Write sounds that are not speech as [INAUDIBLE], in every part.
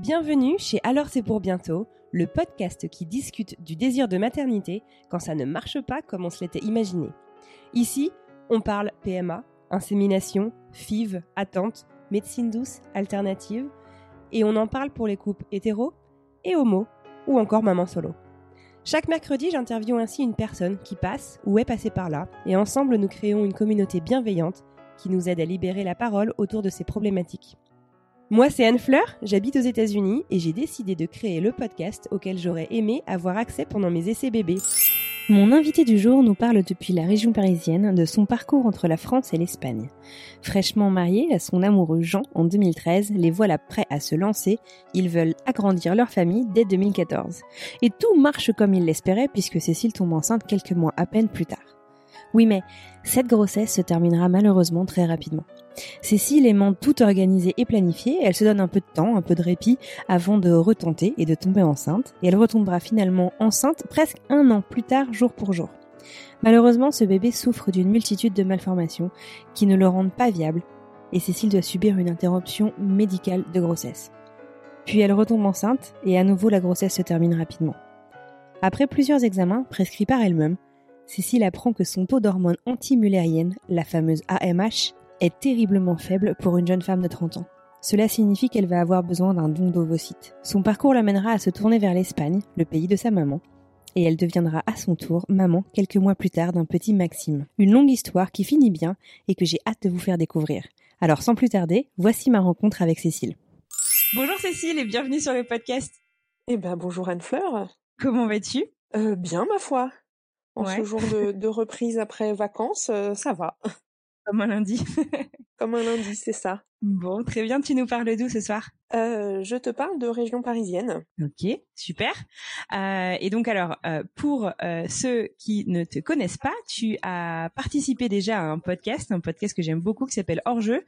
Bienvenue chez Alors c'est pour bientôt, le podcast qui discute du désir de maternité quand ça ne marche pas comme on se l'était imaginé. Ici, on parle PMA, insémination, FIV, attente, médecine douce, alternative, et on en parle pour les couples hétéros et homo, ou encore maman solo. Chaque mercredi, j'interviewe ainsi une personne qui passe ou est passée par là, et ensemble nous créons une communauté bienveillante qui nous aide à libérer la parole autour de ces problématiques. Moi, c'est Anne Fleur, j'habite aux États-Unis et j'ai décidé de créer le podcast auquel j'aurais aimé avoir accès pendant mes essais bébés. Mon invité du jour nous parle depuis la région parisienne de son parcours entre la France et l'Espagne. Fraîchement marié à son amoureux Jean en 2013, les voilà prêts à se lancer. Ils veulent agrandir leur famille dès 2014. Et tout marche comme ils l'espéraient puisque Cécile tombe enceinte quelques mois à peine plus tard. Oui, mais cette grossesse se terminera malheureusement très rapidement. Cécile aimant tout organiser et planifier, elle se donne un peu de temps, un peu de répit avant de retenter et de tomber enceinte, et elle retombera finalement enceinte presque un an plus tard, jour pour jour. Malheureusement, ce bébé souffre d'une multitude de malformations qui ne le rendent pas viable, et Cécile doit subir une interruption médicale de grossesse. Puis elle retombe enceinte, et à nouveau la grossesse se termine rapidement. Après plusieurs examens prescrits par elle-même, Cécile apprend que son taux d'hormone antimullérienne, la fameuse AMH, est terriblement faible pour une jeune femme de 30 ans. Cela signifie qu'elle va avoir besoin d'un don d'ovocytes. Son parcours l'amènera à se tourner vers l'Espagne, le pays de sa maman, et elle deviendra à son tour maman quelques mois plus tard d'un petit Maxime. Une longue histoire qui finit bien et que j'ai hâte de vous faire découvrir. Alors sans plus tarder, voici ma rencontre avec Cécile. Bonjour Cécile et bienvenue sur le podcast. Eh ben bonjour Anne-Fleur. Comment vas-tu? Euh, Bien ma foi. En ce jour de, de, reprise après vacances, euh, ça va. Comme un lundi. [LAUGHS] Comme un lundi, c'est ça. Bon, très bien. Tu nous parles d'où ce soir? Euh, Je te parle de région parisienne. Ok, super. Euh, et donc alors, euh, pour euh, ceux qui ne te connaissent pas, tu as participé déjà à un podcast, un podcast que j'aime beaucoup qui s'appelle Hors jeu,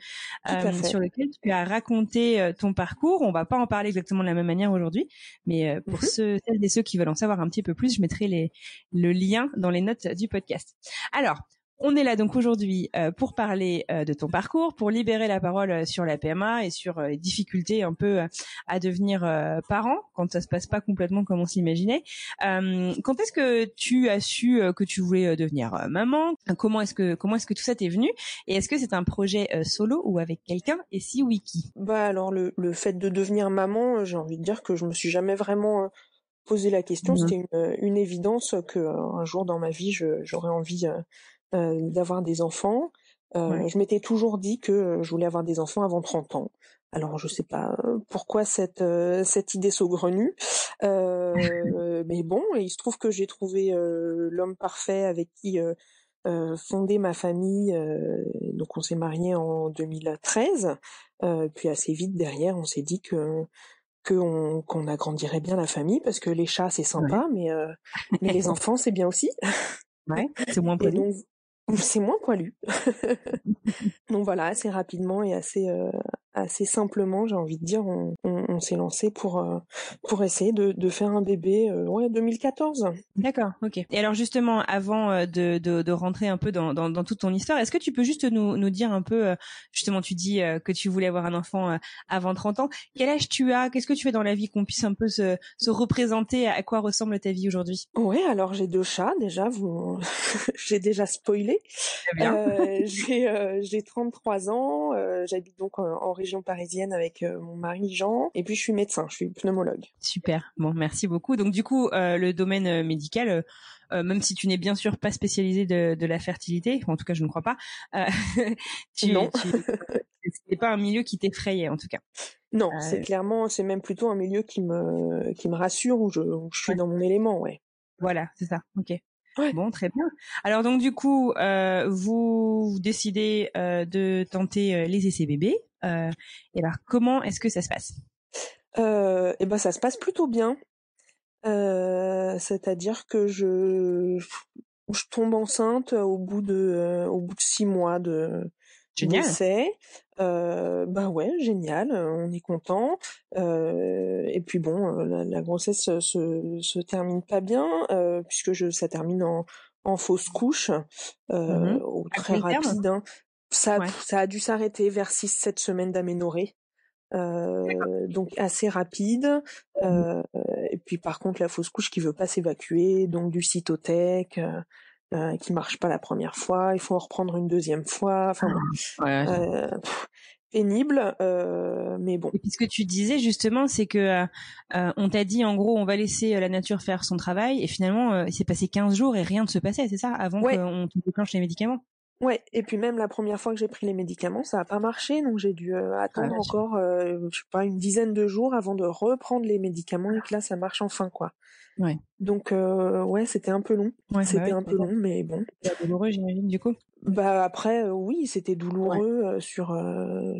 euh, sur lequel tu as raconté euh, ton parcours. On va pas en parler exactement de la même manière aujourd'hui, mais pour mm -hmm. ceux, celles et ceux qui veulent en savoir un petit peu plus, je mettrai les, le lien dans les notes du podcast. Alors. On est là donc aujourd'hui euh, pour parler euh, de ton parcours, pour libérer la parole euh, sur la PMA et sur les difficultés un peu à devenir parent quand ça se passe pas complètement comme on s'imaginait. quand est-ce que tu as su que tu voulais devenir maman? Comment est-ce que comment est-ce que tout ça t'est venu? Et est-ce que c'est un projet solo ou avec quelqu'un? Et si oui, qui? Bah alors le, le fait de devenir maman, j'ai envie de dire que je me suis jamais vraiment posé la question. Mmh. C'était une, une, évidence que un jour dans ma vie, j'aurais envie euh, d'avoir des enfants. Euh, ouais. Je m'étais toujours dit que je voulais avoir des enfants avant 30 ans. Alors je sais pas pourquoi cette euh, cette idée saugrenue, euh, mais bon, il se trouve que j'ai trouvé euh, l'homme parfait avec qui fonder ma famille. donc on s'est marié en 2013, puis assez vite derrière, on s'est dit que qu'on qu'on agrandirait bien la famille parce que les chats c'est sympa, ouais. mais mais les [LAUGHS] enfants c'est bien aussi. Ouais, c'est moins poilu. C'est moins poilu. [LAUGHS] donc voilà, assez rapidement et assez euh, assez simplement, j'ai envie de dire, on, on, on s'est lancé pour euh, pour essayer de, de faire un bébé, euh, ouais, 2014. D'accord, ok. Et alors justement, avant euh, de, de, de rentrer un peu dans, dans, dans, toute ton histoire, est-ce que tu peux juste nous, nous dire un peu, justement, tu dis que tu voulais avoir un enfant avant 30 ans. Quel âge tu as? Qu'est-ce que tu fais dans la vie qu'on puisse un peu se, se représenter? À quoi ressemble ta vie aujourd'hui? Ouais, alors j'ai deux chats déjà. Vous, [LAUGHS] j'ai déjà spoilé. j'ai j'ai 33 ans. J'habite donc en, en région parisienne avec euh, mon mari Jean. Et puis je suis médecin, je suis pneumologue. Super. Bon, merci beaucoup. Donc du coup, euh, le domaine euh, médical. Euh, même si tu n'es bien sûr pas spécialisé de, de, la fertilité, en tout cas je ne crois pas, euh, [LAUGHS] tu, non. [LAUGHS] c'est pas un milieu qui t'effrayait en tout cas. Non, c'est clairement, c'est même plutôt un milieu qui me qui me rassure où je, où je suis ouais. dans mon élément, ouais. Voilà, c'est ça. Ok. Bon, très bien. Alors donc du coup, euh, vous, décidez euh, de tenter euh, les essais bébés. Et alors comment est-ce que ça se passe? Eh ben ça se passe plutôt bien. C'est-à-dire que je je tombe enceinte au bout de au bout de six mois de d'essai. bah ouais, génial, on est content. et puis bon, la, grossesse se, se, termine pas bien puisque je ça termine en, en fausse couche, mmh très rapide. Hein. Ça, ça a dû s'arrêter vers 6-7 semaines d'aménorrhée. donc assez rapide. Mmh et puis par contre la fausse couche qui veut pas s'évacuer, donc du cytotec, euh, qui marche pas la première fois, il faut en reprendre une deuxième fois. Enfin, euh, pénible, euh, mais bon. Et puis ce que tu disais justement, c'est que euh, on t'a dit en gros, on va laisser la nature faire son travail, et finalement, il s'est passé 15 jours et rien ne se passait, c'est ça, avant qu'on te déclenche les médicaments? Ouais, et puis même la première fois que j'ai pris les médicaments, ça a pas marché, donc j'ai dû attendre encore, je sais pas, une dizaine de jours avant de reprendre les médicaments et que là ça marche enfin quoi. Ouais. Donc euh, ouais, c'était un peu long. Ouais, c'était un peu long, mais bon. C'était douloureux, j'imagine, du coup? Bah après, euh, oui, c'était douloureux euh, sur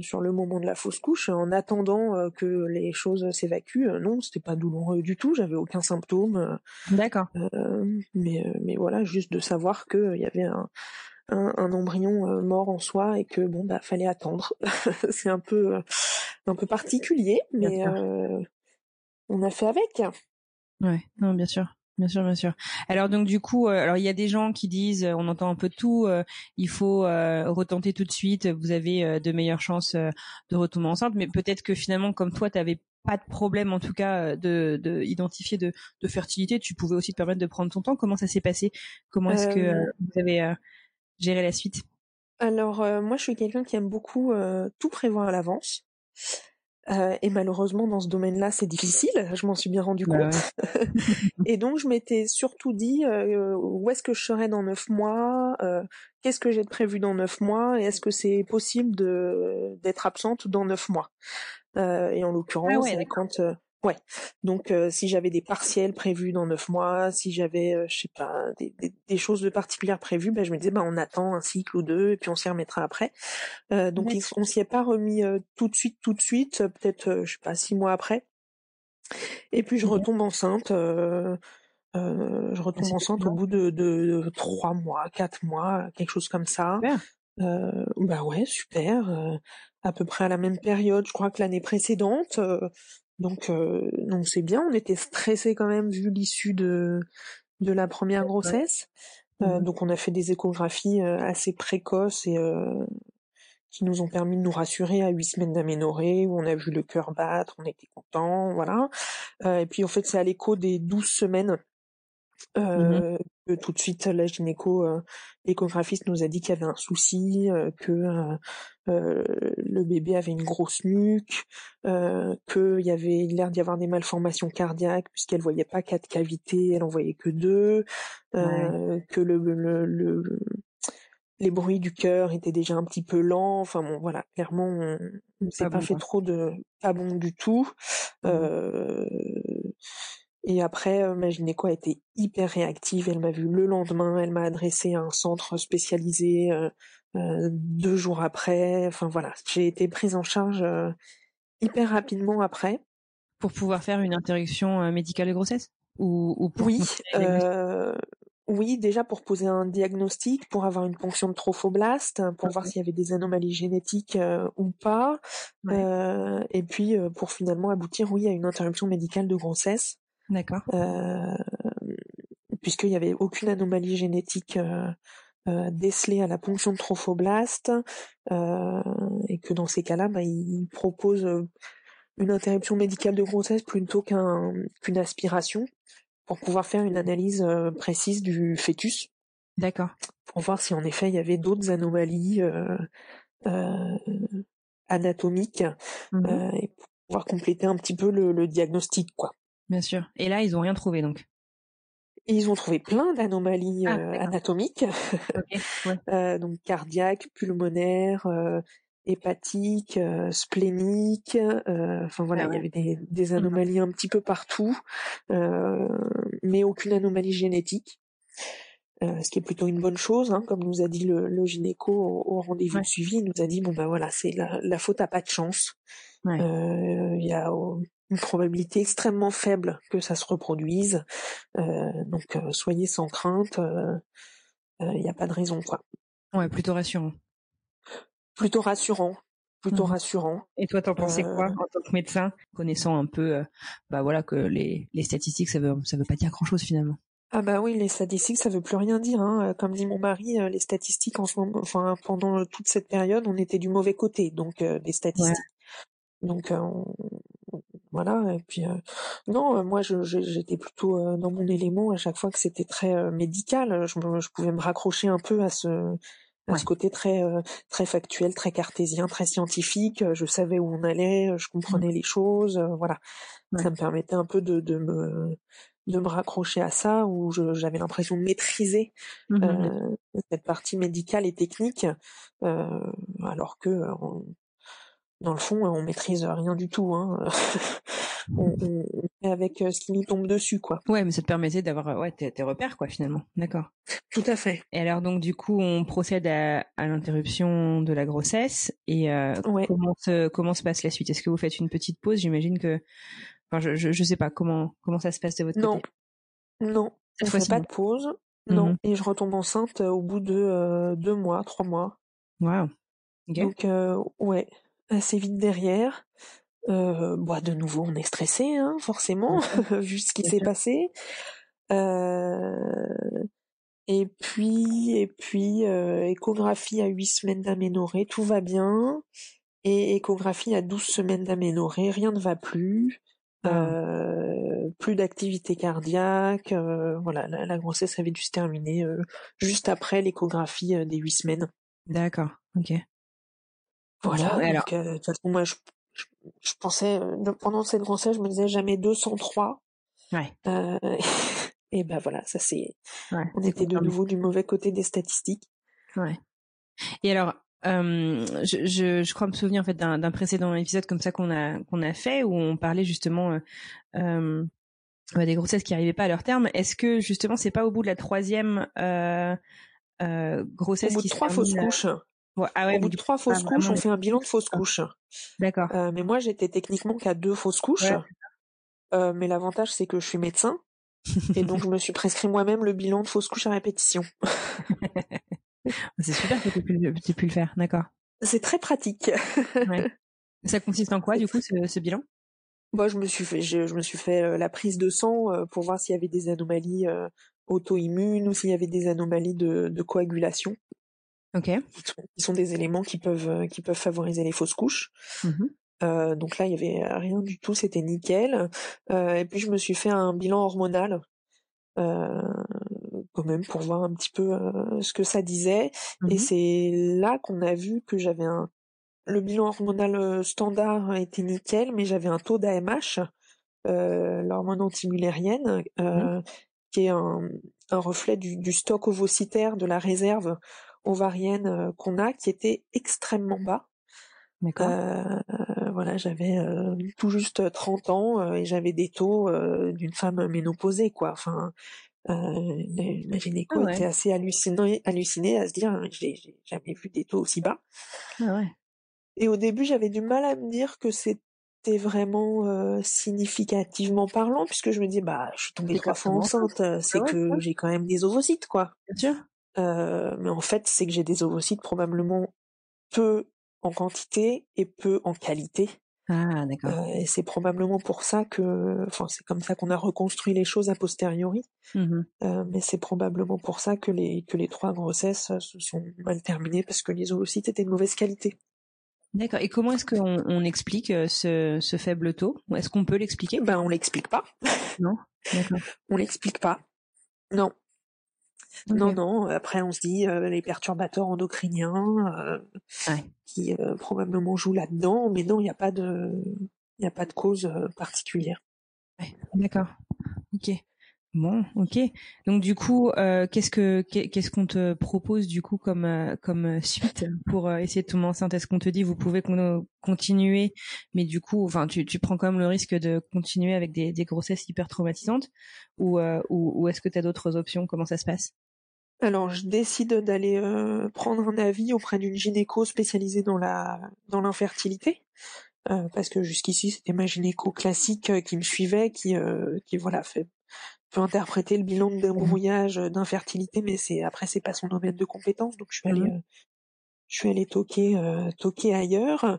sur le moment de la fausse couche. En attendant que les choses s'évacuent, non, c'était pas douloureux du tout. J'avais aucun symptôme. D'accord. mais mais voilà, juste de savoir que il y avait un un, un embryon mort en soi et que bon bah fallait attendre. [LAUGHS] c'est un peu un peu particulier, mais on a fait avec. Ouais, non, bien sûr. Bien sûr, bien sûr. Alors donc du coup, euh, alors il y a des gens qui disent, euh, on entend un peu de tout, euh, il faut retenter tout de suite, vous avez de meilleures chances de retomber enceinte, mais peut-être que finalement, comme toi, tu n'avais pas de problème en tout cas de, de identifier de, de, fertilité, tu pouvais aussi te permettre de prendre ton temps. Comment ça s'est passé? Comment est-ce que vous avez géré la suite? Alors moi, je suis quelqu'un qui aime beaucoup tout prévoir à l'avance. Euh, et malheureusement, dans ce domaine-là, c'est difficile. Je m'en suis bien rendu bah compte. [LAUGHS] [LAUGHS] et donc, je m'étais surtout dit euh, où est-ce que je serais dans neuf mois, euh, qu'est-ce que j'ai de prévu dans neuf mois, et est-ce que c'est possible de d'être absente dans neuf mois? et en l'occurrence, ah quand Ouais. Donc euh, si j'avais des partiels prévus dans neuf mois, si j'avais, euh, je sais pas, des, des, choses de particulières prévues, ben je me disais, ben on attend un cycle ou deux et puis on s'y remettra après. Euh, donc on s'y est pas remis tout de suite, tout de suite, peut-être, je sais pas, six mois après. Et puis je retombe enceinte. je retombe enceinte au bout de, de, trois mois, quatre mois, quelque chose comme ça. Euh, bah ouais, super. à peu près à la même période, je crois que l'année précédente. Donc, euh, donc c'est bien. On était stressé quand même vu l'issue de de la première grossesse. Euh, mmh donc, on a fait des échographies euh, assez précoces et qui nous ont permis de nous rassurer à huit semaines d'aménorrhée, où on a vu le cœur battre, on était content, voilà. et puis en fait, c'est à l'écho des douze semaines Mmh euh, tout de suite la gynéco, euh, l'échographiste nous a dit qu'il y avait un souci, euh, que le bébé avait une grosse nuque, qu'il y avait l'air d'y avoir des malformations cardiaques puisqu'elle voyait pas quatre cavités, elle en voyait que deux, que le, le, les bruits du cœur étaient déjà un petit peu lents. Enfin bon, voilà, clairement, on, on s'est pas, fait trop de pas bon du tout. Mmh et après, euh, ma gynéco a été hyper réactive. Elle m'a vu le lendemain. Elle m'a adressé à un centre spécialisé euh, euh, deux jours après. Enfin voilà, j'ai été prise en charge hyper rapidement après. Pour pouvoir faire une interruption médicale de grossesse? Ou, ou pour Oui, oui, déjà pour poser un diagnostic, pour avoir une ponction de trophoblaste, pour voir s'il y avait des anomalies génétiques ou pas, et puis pour finalement aboutir, oui, à une interruption médicale de grossesse. D'accord. Euh, puisqu'il n'y avait aucune anomalie génétique euh, euh, décelée à la ponction de trophoblaste, et que dans ces cas-là, bah, il propose une interruption médicale de grossesse plutôt qu'un qu'une aspiration pour pouvoir faire une analyse précise du fœtus. D'accord. Pour voir si en effet il y avait d'autres anomalies anatomiques mmh et pour pouvoir compléter un petit peu le, le diagnostic, quoi. Bien sûr. Et là, ils ont rien trouvé donc. Ils ont trouvé plein d'anomalies ah, euh, anatomiques, [LAUGHS] euh, donc cardiaques, pulmonaires, euh, hépatiques, spléniques. Enfin voilà, ah il y avait des, des, mmh anomalies un petit peu partout. mais aucune anomalie génétique. Euh, ce qui est plutôt une bonne chose, hein, comme nous a dit le, le gynéco au, rendez-vous suivi, il nous a dit bon ben voilà, c'est la, la faute à pas de chance. Euh, il y a une probabilité extrêmement faible que ça se reproduise, euh, donc soyez sans crainte, il n'y a pas de raison quoi. Ouais, plutôt rassurant. Plutôt rassurant, plutôt mmh. rassurant. Et toi, t'en pensais quoi en tant que médecin, connaissant un peu, bah voilà, que les, les statistiques, ça veut ça veut pas dire grand chose finalement? Ah bah oui, les statistiques, ça veut plus rien dire. Hein. Comme dit mon mari, euh, les statistiques en ce moment, enfin pendant toute cette période, on était du mauvais côté, donc euh, des statistiques. Donc euh, voilà. Et puis non, moi j'étais plutôt dans mon élément à chaque fois que c'était très médical. Je, je, pouvais me raccrocher un peu à ce à ce côté très très factuel, très cartésien, très scientifique. Je savais où on allait, je comprenais mmh. les choses. voilà, ça me permettait un peu de, de me de me raccrocher à ça où j'avais l'impression de maîtriser mmh euh, cette partie médicale et technique euh, alors que dans le fond on maîtrise rien du tout hein. [LAUGHS] on, on, avec euh, ce qui nous tombe dessus quoi. Ouais mais ça te permettait d'avoir ouais tes, repères quoi finalement. D'accord. Tout à fait. Et alors donc du coup on procède à, à l'interruption de la grossesse et comment se comment se passe la suite? Est-ce que vous faites une petite pause? J'imagine que je, je, sais pas comment comment ça se passe de votre non. côté. Non, on fait pas de pause. Non, mmh et je retombe enceinte euh, au bout de euh, deux mois, trois mois. Wow. Donc euh, ouais, assez vite derrière. Euh, bah, de nouveau, on est stressé, hein, forcément, [LAUGHS] vu ce qui s'est passé. et puis, et puis, échographie à huit semaines d'aménorrhée, tout va bien. Et échographie à douze semaines d'aménorrhée, rien ne va plus. Euh, plus d'activité cardiaque, euh, voilà, la, grossesse avait dû se terminer euh, juste après l'échographie des huit semaines. D'accord, ok. Voilà. alors... de toute façon, moi, je, je, pensais pendant cette grossesse, je me disais jamais 203. Ouais. [LAUGHS] et ben voilà, ça c'est. Ouais, on était de nouveau du mauvais côté des statistiques. Ouais. Et alors, euh, je, je, je, crois me souvenir en fait d'un précédent épisode comme ça qu'on a qu'on a fait où on parlait justement euh, euh, des grossesses qui arrivaient pas à leur terme. Est-ce que justement c'est pas au bout de la troisième euh, euh, grossesse Au bout de trois fausses couches. Ah ouais, au bout de trois fausses couches, on fait un bilan de fausses couches. D'accord. Euh, mais moi j'étais techniquement qu'à deux fausses couches. mais l'avantage c'est que je suis médecin et donc [LAUGHS] je me suis prescrit moi-même le bilan de fausses couches à répétition. [LAUGHS] [LAUGHS] C'est super que tu aies pu, le faire, d'accord. C'est très pratique. Ça consiste en quoi, du coup, ce, bilan? Moi, je me suis fait, je, me suis fait euh, la prise de sang euh, pour voir s'il y avait des anomalies euh, auto-immunes ou s'il y avait des anomalies de, coagulation. Ok. Qui sont, des éléments qui peuvent qui peuvent favoriser les fausses couches. Mmh donc là, il y avait rien du tout, c'était nickel. et puis je me suis fait un bilan hormonal quand même pour voir un petit peu euh, ce que ça disait. Et mmh c'est là qu'on a vu que j'avais un le bilan hormonal euh, standard était nickel, mais j'avais un taux d'AMH, euh, l'hormone antimulérienne, mmh. qui est un, un reflet du, du, stock ovocytaire de la réserve ovarienne qu'on a, qui était extrêmement bas. Euh, voilà, j'avais tout juste 30 ans et j'avais des taux d'une femme ménopausée, quoi. Enfin, euh, la gynéco ah était assez hallucinée, hallucinée à se dire hein, j'ai jamais vu des taux aussi bas. Ah ouais. Et au début, j'avais du mal à me dire que c'était vraiment euh, significativement parlant, puisque je me dis bah je suis tombée trois fois enceinte, euh, c'est que j'ai quand même des ovocytes quoi. Bien sûr. Euh, mais en fait, c'est que j'ai des ovocytes probablement peu en quantité et peu en qualité. Ah, d'accord. Euh, et c'est probablement pour ça que, enfin, c'est comme ça qu'on a reconstruit les choses a posteriori. Mmh euh, mais c'est probablement pour ça que les que les trois grossesses se sont mal terminées parce que les oocytes étaient de mauvaise qualité. D'accord. Et comment est-ce qu'on on explique ce, ce faible taux? Est-ce qu'on peut l'expliquer? Ben, on l'explique pas. Non? D'accord. on l'explique pas. Non. Non, non. Après, on se dit euh, les perturbateurs endocriniens euh, qui euh, probablement jouent là-dedans, mais non, il n'y a pas de, il a pas de cause particulière. D'accord. Ok. Bon, ok. Donc du coup, qu'est-ce que qu'est-ce qu'on te propose du coup comme comme suite pour essayer de tomber enceinte? Est-ce qu'on te dit vous pouvez continuer, mais du coup, enfin, tu, tu prends quand même le risque de continuer avec des, des grossesses hyper traumatisantes, ou ou, ou est-ce que tu as d'autres options? Comment ça se passe? Alors, je décide d'aller prendre un avis auprès d'une gynéco spécialisée dans la dans l'infertilité, parce que jusqu'ici c'était ma gynéco classique qui me suivait, qui qui voilà fait peut interpréter le bilan de débrouillage d'infertilité, mais c'est après c'est pas son domaine de compétence, donc je suis allée mmh je suis allée toquer euh, toquer ailleurs.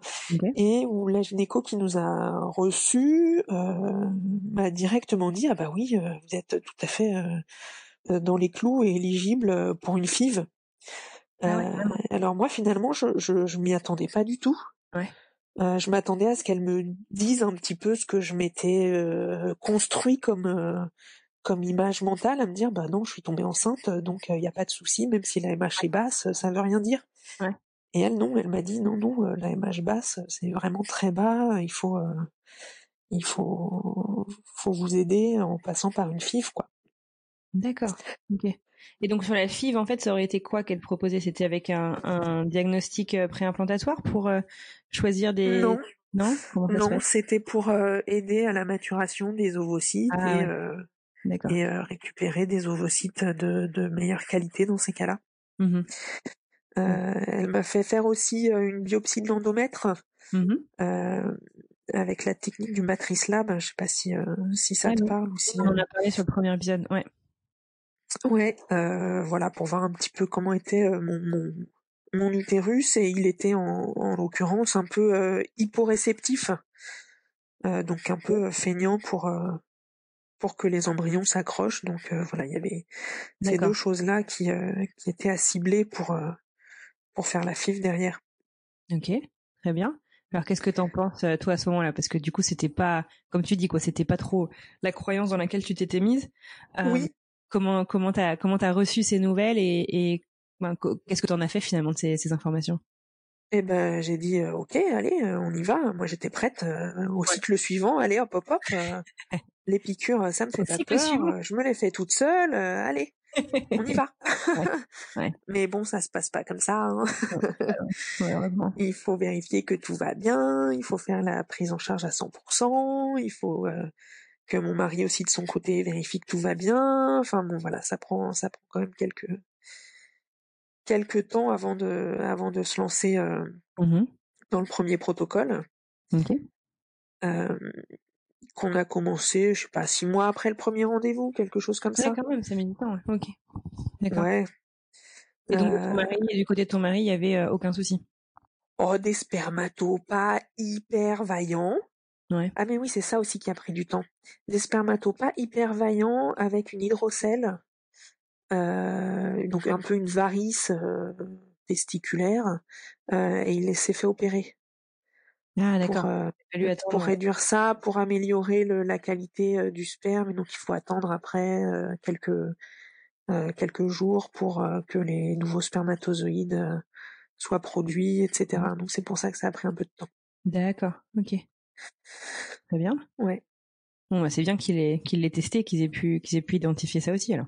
Et où la gynéco qui nous a reçus euh, m'a directement dit ah bah oui vous êtes tout à fait dans les clous et éligible pour une FIV. Ah alors moi finalement je je, je m'y attendais pas du tout. Ouais. je m'attendais à ce qu'elle me dise un petit peu ce que je m'étais construit comme comme image mentale à me dire bah non je suis tombée enceinte donc il n'y a pas de souci même si la MH est basse ça veut rien dire ouais. et elle non elle m'a dit non non la MH basse c'est vraiment très bas il faut il faut faut vous aider en passant par une FIV quoi d'accord ok. Et donc sur la FIV en fait ça aurait été quoi qu'elle proposait? C'était avec un, un diagnostic préimplantatoire pour choisir des non. Non? Non c'était pour aider à la maturation des ovocytes ah et et euh, récupérer des ovocytes de, de meilleure qualité dans ces cas-là. Mmh euh, elle m'a fait faire aussi euh, une biopsie de l'endomètre mmh avec la technique du matrice lab. Je sais pas si si ça te parle ou si. On en a parlé sur le premier épisode, ouais. Ouais, voilà pour voir un petit peu comment était mon, mon, mon utérus et il était en, en l'occurrence un peu hyporéceptif, donc un peu feignant pour pour que les embryons s'accrochent. Donc euh, voilà, il y avait ces deux choses-là qui, euh, qui étaient à cibler pour, euh, pour faire la FIV derrière. Ok, très bien. Alors qu'est-ce que t'en penses toi à ce moment-là? Parce que du coup c'était pas, comme tu dis quoi, c'était pas trop la croyance dans laquelle tu t'étais mise. oui. Comment comment t'as comment t'as reçu ces nouvelles et, et ben, qu'est-ce que t'en as fait finalement de ces, ces informations? Eh ben, j'ai dit ok, allez, on y va. Moi, j'étais prête au cycle suivant. Allez, hop, hop, hop. [LAUGHS] les piqûres, ça me fait pas peur. Je me les fais toute seule. allez, on y va. [LAUGHS] Mais bon, ça se passe pas comme ça. Hein. [LAUGHS] il faut vérifier que tout va bien. Il faut faire la prise en charge à 100%. Il faut que mon mari aussi de son côté vérifie que tout va bien. Enfin bon, voilà, ça prend, ça prend quand même quelques quelques temps avant de, avant de se lancer euh, mmh dans le premier protocole. Euh, qu'on a commencé, je sais pas, six mois après le premier rendez-vous, quelque chose comme ça. Ouais, quand même, ça met du temps. Ok. D'accord. Ouais. Et donc, du côté de ton mari, il y avait aucun souci? Oh, des spermatos pas hyper vaillants. Ouais. Ah mais oui, c'est ça aussi qui a pris du temps. Des spermatos pas hyper vaillants avec une hydrocèle euh, donc un peu une varice euh, testiculaire, euh, et il s'est fait opérer. Ah d'accord. Pour, pour réduire ça, pour améliorer le, la qualité du sperme, donc il faut attendre après quelques quelques jours pour que les nouveaux spermatozoïdes soient produits, etc. Donc c'est pour ça que ça a pris un peu de temps. D'accord, ok. Très bien. Ouais. Bon, bah, c'est bien qu'il ait qu'il l'ait testé, qu'ils aient pu qu'ils aient pu identifier ça aussi alors.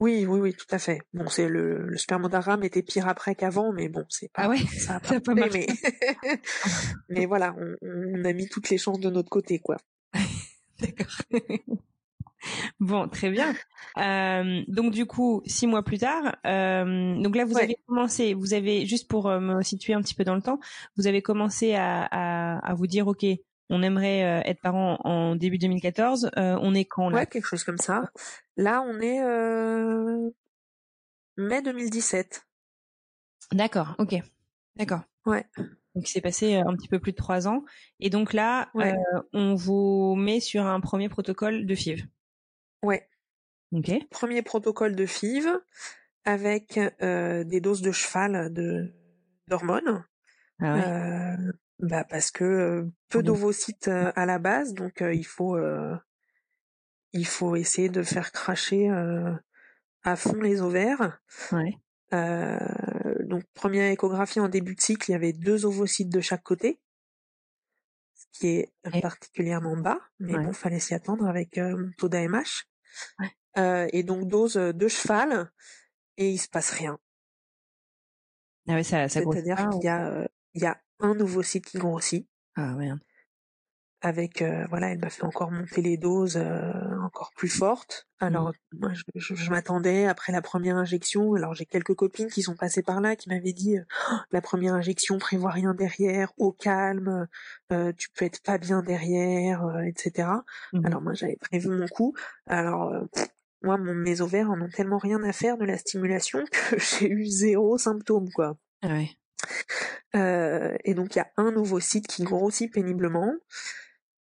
Oui, oui, oui, tout à fait. Bon, c'est le, le spermodarame était pire après qu'avant, mais bon, c'est pas. Ah ouais. Ça a [LAUGHS] pas, pas mais... [LAUGHS] mais voilà, on, on, a mis toutes les chances de notre côté, quoi. [LAUGHS] D'accord. Bon, très bien. Euh, donc du coup, six mois plus tard, euh, donc là vous avez commencé, vous avez juste pour euh, me situer un petit peu dans le temps, vous avez commencé à, à, à vous dire, ok, on aimerait être parents en début 2014. Euh, on est quand là? Ouais, quelque chose comme ça. Là, on est mai 2017. D'accord, ok, d'accord. Ouais. Donc il s'est passé un petit peu plus de trois ans. Et donc là, on vous met sur un premier protocole de FIV. Ouais. Ok. Premier protocole de FIV avec des doses de cheval de d'hormones. Ah ouais. Bah parce que peu d'ovocytes à la base, donc il faut il faut essayer de faire cracher à fond les ovaires. Ouais. donc première échographie en début de cycle, il y avait deux ovocytes de chaque côté, ce qui est particulièrement bas, mais bon, fallait s'y attendre avec mon taux d'AMH. Et donc dose de cheval, et il se passe rien. Ah ouais, ça, ça C'est-à-dire qu'il y a, il y a un nouveau site qui grossit. Ah merde avec euh, voilà elle m'a fait encore monter les doses euh, encore plus fortes alors moi je, je, m'attendais après la première injection alors j'ai quelques copines qui sont passées par là qui m'avaient dit «Oh, la première injection prévoit rien derrière au calme euh, tu peux être pas bien derrière etc mmh. alors moi j'avais prévu mon coup. Alors moi mon, mes ovaires en ont tellement rien à faire de la stimulation [LAUGHS] que j'ai eu zéro symptôme quoi. Ah ouais. et donc il y a un nouveau site qui grossit péniblement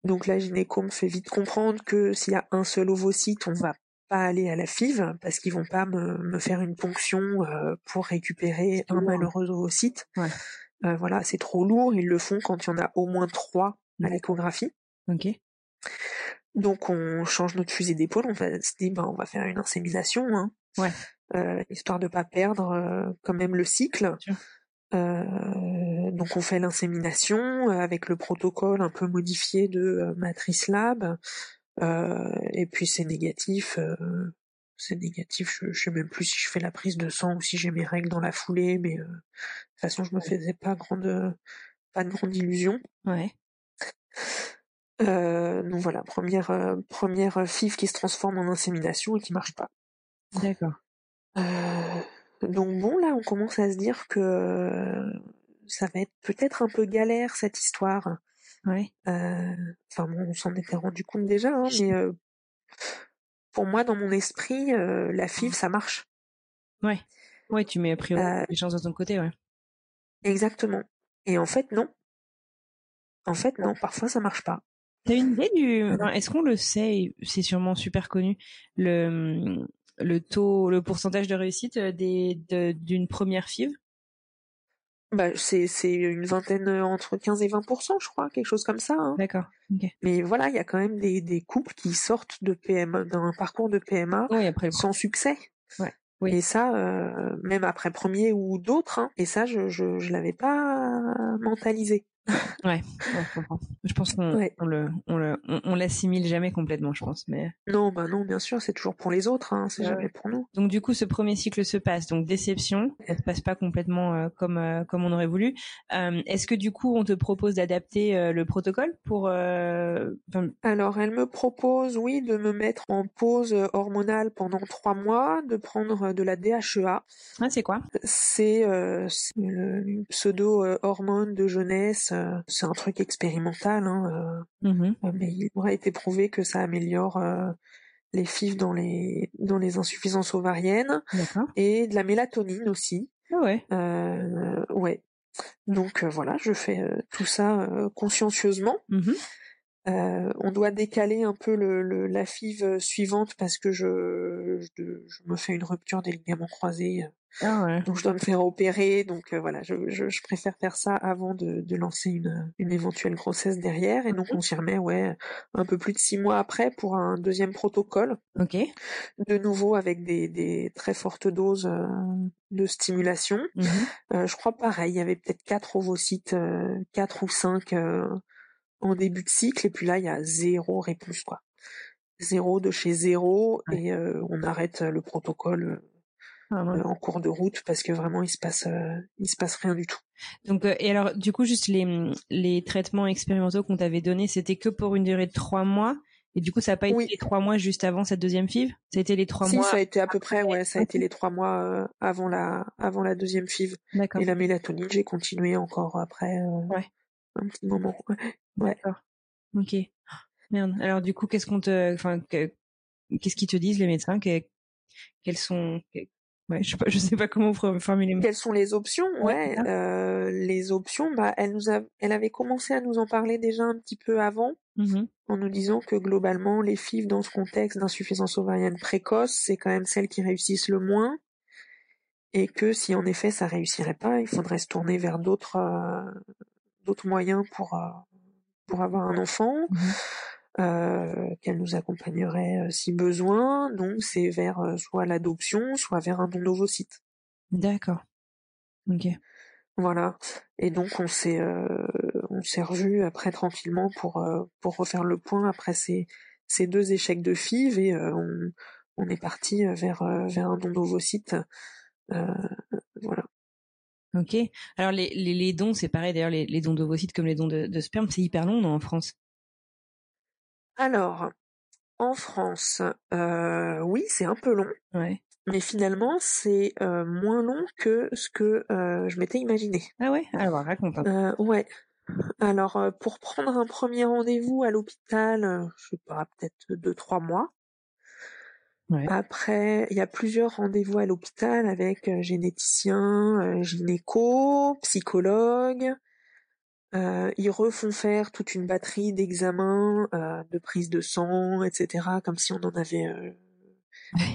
donc la gynéco me fait vite comprendre que s'il y a un seul ovocyte, on va pas aller à la FIV parce qu'ils vont pas me, faire une ponction euh, pour récupérer un malheureux ovocyte. Ouais. Euh, voilà, c'est trop lourd. Ils le font quand il y en a au moins trois à l'échographie. Ok. Donc on change notre fusée d'épaule. On se dit ben on va faire une insémination, hein, ouais. Euh, histoire de pas perdre quand même le cycle. Euh, donc on fait l'insémination euh, avec le protocole un peu modifié de euh, Matrice Lab. et puis c'est négatif. c'est négatif. Je, sais même plus si je fais la prise de sang ou si j'ai mes règles dans la foulée, mais de toute façon je me faisais pas grande, pas de grande illusion. Ouais. donc voilà, première première FIV qui se transforme en insémination et qui marche pas. D'accord. Donc bon, là, on commence à se dire que ça va être peut-être un peu galère cette histoire. Ouais. Euh, enfin bon, on s'en était rendu compte déjà, hein, mais pour moi, dans mon esprit, la FIV, ça marche. Ouais. Ouais, tu mets a priori les chances de ton côté, ouais. Exactement. Et en fait, non. En fait, non. Parfois, ça marche pas. T'as une idée du Est-ce qu'on le sait C'est sûrement super connu. Le le taux, le pourcentage de réussite euh, des d'une première FIV bah, c'est c'est une vingtaine euh, entre 15 et 20% je crois, quelque chose comme ça. Hein. D'accord. Mais voilà, il y a quand même des des couples qui sortent de PMA d'un parcours de PMA sans succès. Ouais. Oui. Et ça, euh, même après premier ou d'autres, hein. et ça, je je, je l'avais pas mentalisé. Ouais, je comprends. Je pense qu'on le, on le, on, l'assimile jamais complètement, je pense. Mais non, bah non, bien sûr, c'est toujours pour les autres, hein, c'est jamais pour nous. Donc du coup, ce premier cycle se passe, donc déception, elle se passe pas complètement euh, comme euh, comme on aurait voulu. Euh, Est-ce que du coup, on te propose d'adapter le protocole pour Alors, elle me propose, oui, de me mettre en pause hormonale pendant trois mois, de prendre de la DHEA. Ah, c'est quoi? C'est une pseudo hormone de jeunesse euh, c'est un truc expérimental, hein, euh, mmh euh, mais il aurait été prouvé que ça améliore les FIV dans les dans les insuffisances ovariennes et de la mélatonine aussi. Ah ouais. ouais. Donc voilà, je fais tout ça consciencieusement. Mmh on doit décaler un peu le, la FIV suivante parce que je, je, je, me fais une rupture des ligaments croisés ah donc je dois me faire opérer, donc euh, voilà, je, je, je, préfère faire ça avant de, de lancer une, une, éventuelle grossesse derrière. Et donc on s'y remet, ouais, un peu plus de six mois après pour un deuxième protocole. Ok. De nouveau avec des, des très fortes doses euh, de stimulation. Euh, je crois pareil, il y avait peut-être quatre ovocytes, quatre ou cinq en début de cycle, et puis là il y a zéro réponse quoi. Zéro de chez zéro, et on arrête le protocole ah euh, en cours de route parce que vraiment il se passe euh, il se passe rien du tout. Donc euh, et alors du coup juste les les traitements expérimentaux qu'on t'avait donnés c'était que pour une durée de trois mois et du coup ça a pas été les trois mois juste avant cette deuxième FIV ça a été les trois si, mois. ça a été à peu près ouais ça a été les trois mois avant la avant la deuxième FIV. D'accord. Et la mélatonine j'ai continué encore après ouais. un petit moment. Ouais. D'accord. Ok. [GASPS] Merde. Alors du coup qu'est-ce qu'on te enfin qu'est-ce qu'ils te disent les médecins? Quels sont Ouais, je sais pas, je sais pas comment formuler. Quelles sont les options? Ouais, euh, les options. Bah, elle nous a, elle avait commencé à nous en parler déjà un petit peu avant, mmh en nous disant que globalement, les FIV dans ce contexte d'insuffisance ovarienne précoce, c'est quand même celles qui réussissent le moins, et que si en effet ça réussirait pas, il faudrait se tourner vers d'autres, euh, d'autres moyens pour euh, pour avoir un enfant. Mmh euh, qu'elle nous accompagnerait euh, si besoin. Donc c'est vers euh, soit l'adoption, soit vers un don d'ovocytes. D'accord. Ok. Voilà. Et donc on s'est on s'est revu après tranquillement pour pour refaire le point après ces ces deux échecs de FIV et on, on est parti vers vers un don d'ovocytes. voilà. Ok. Alors les, les, les dons, c'est pareil d'ailleurs, les, les dons d'ovocytes comme les dons de, de sperme, c'est hyper long non, en France? Alors, en France, euh, oui, c'est un peu long. Ouais. Mais finalement, c'est euh, moins long que ce que euh, je m'étais imaginé. Ah ouais? Alors raconte. Euh, ouais. Alors pour prendre un premier rendez-vous à l'hôpital, je sais pas, peut-être deux trois mois. Ouais. Après, il y a plusieurs rendez-vous à l'hôpital avec généticien, gynéco, psychologue. Euh, ils refont faire toute une batterie d'examens, euh, de prise de sang, etc., comme si on en avait euh,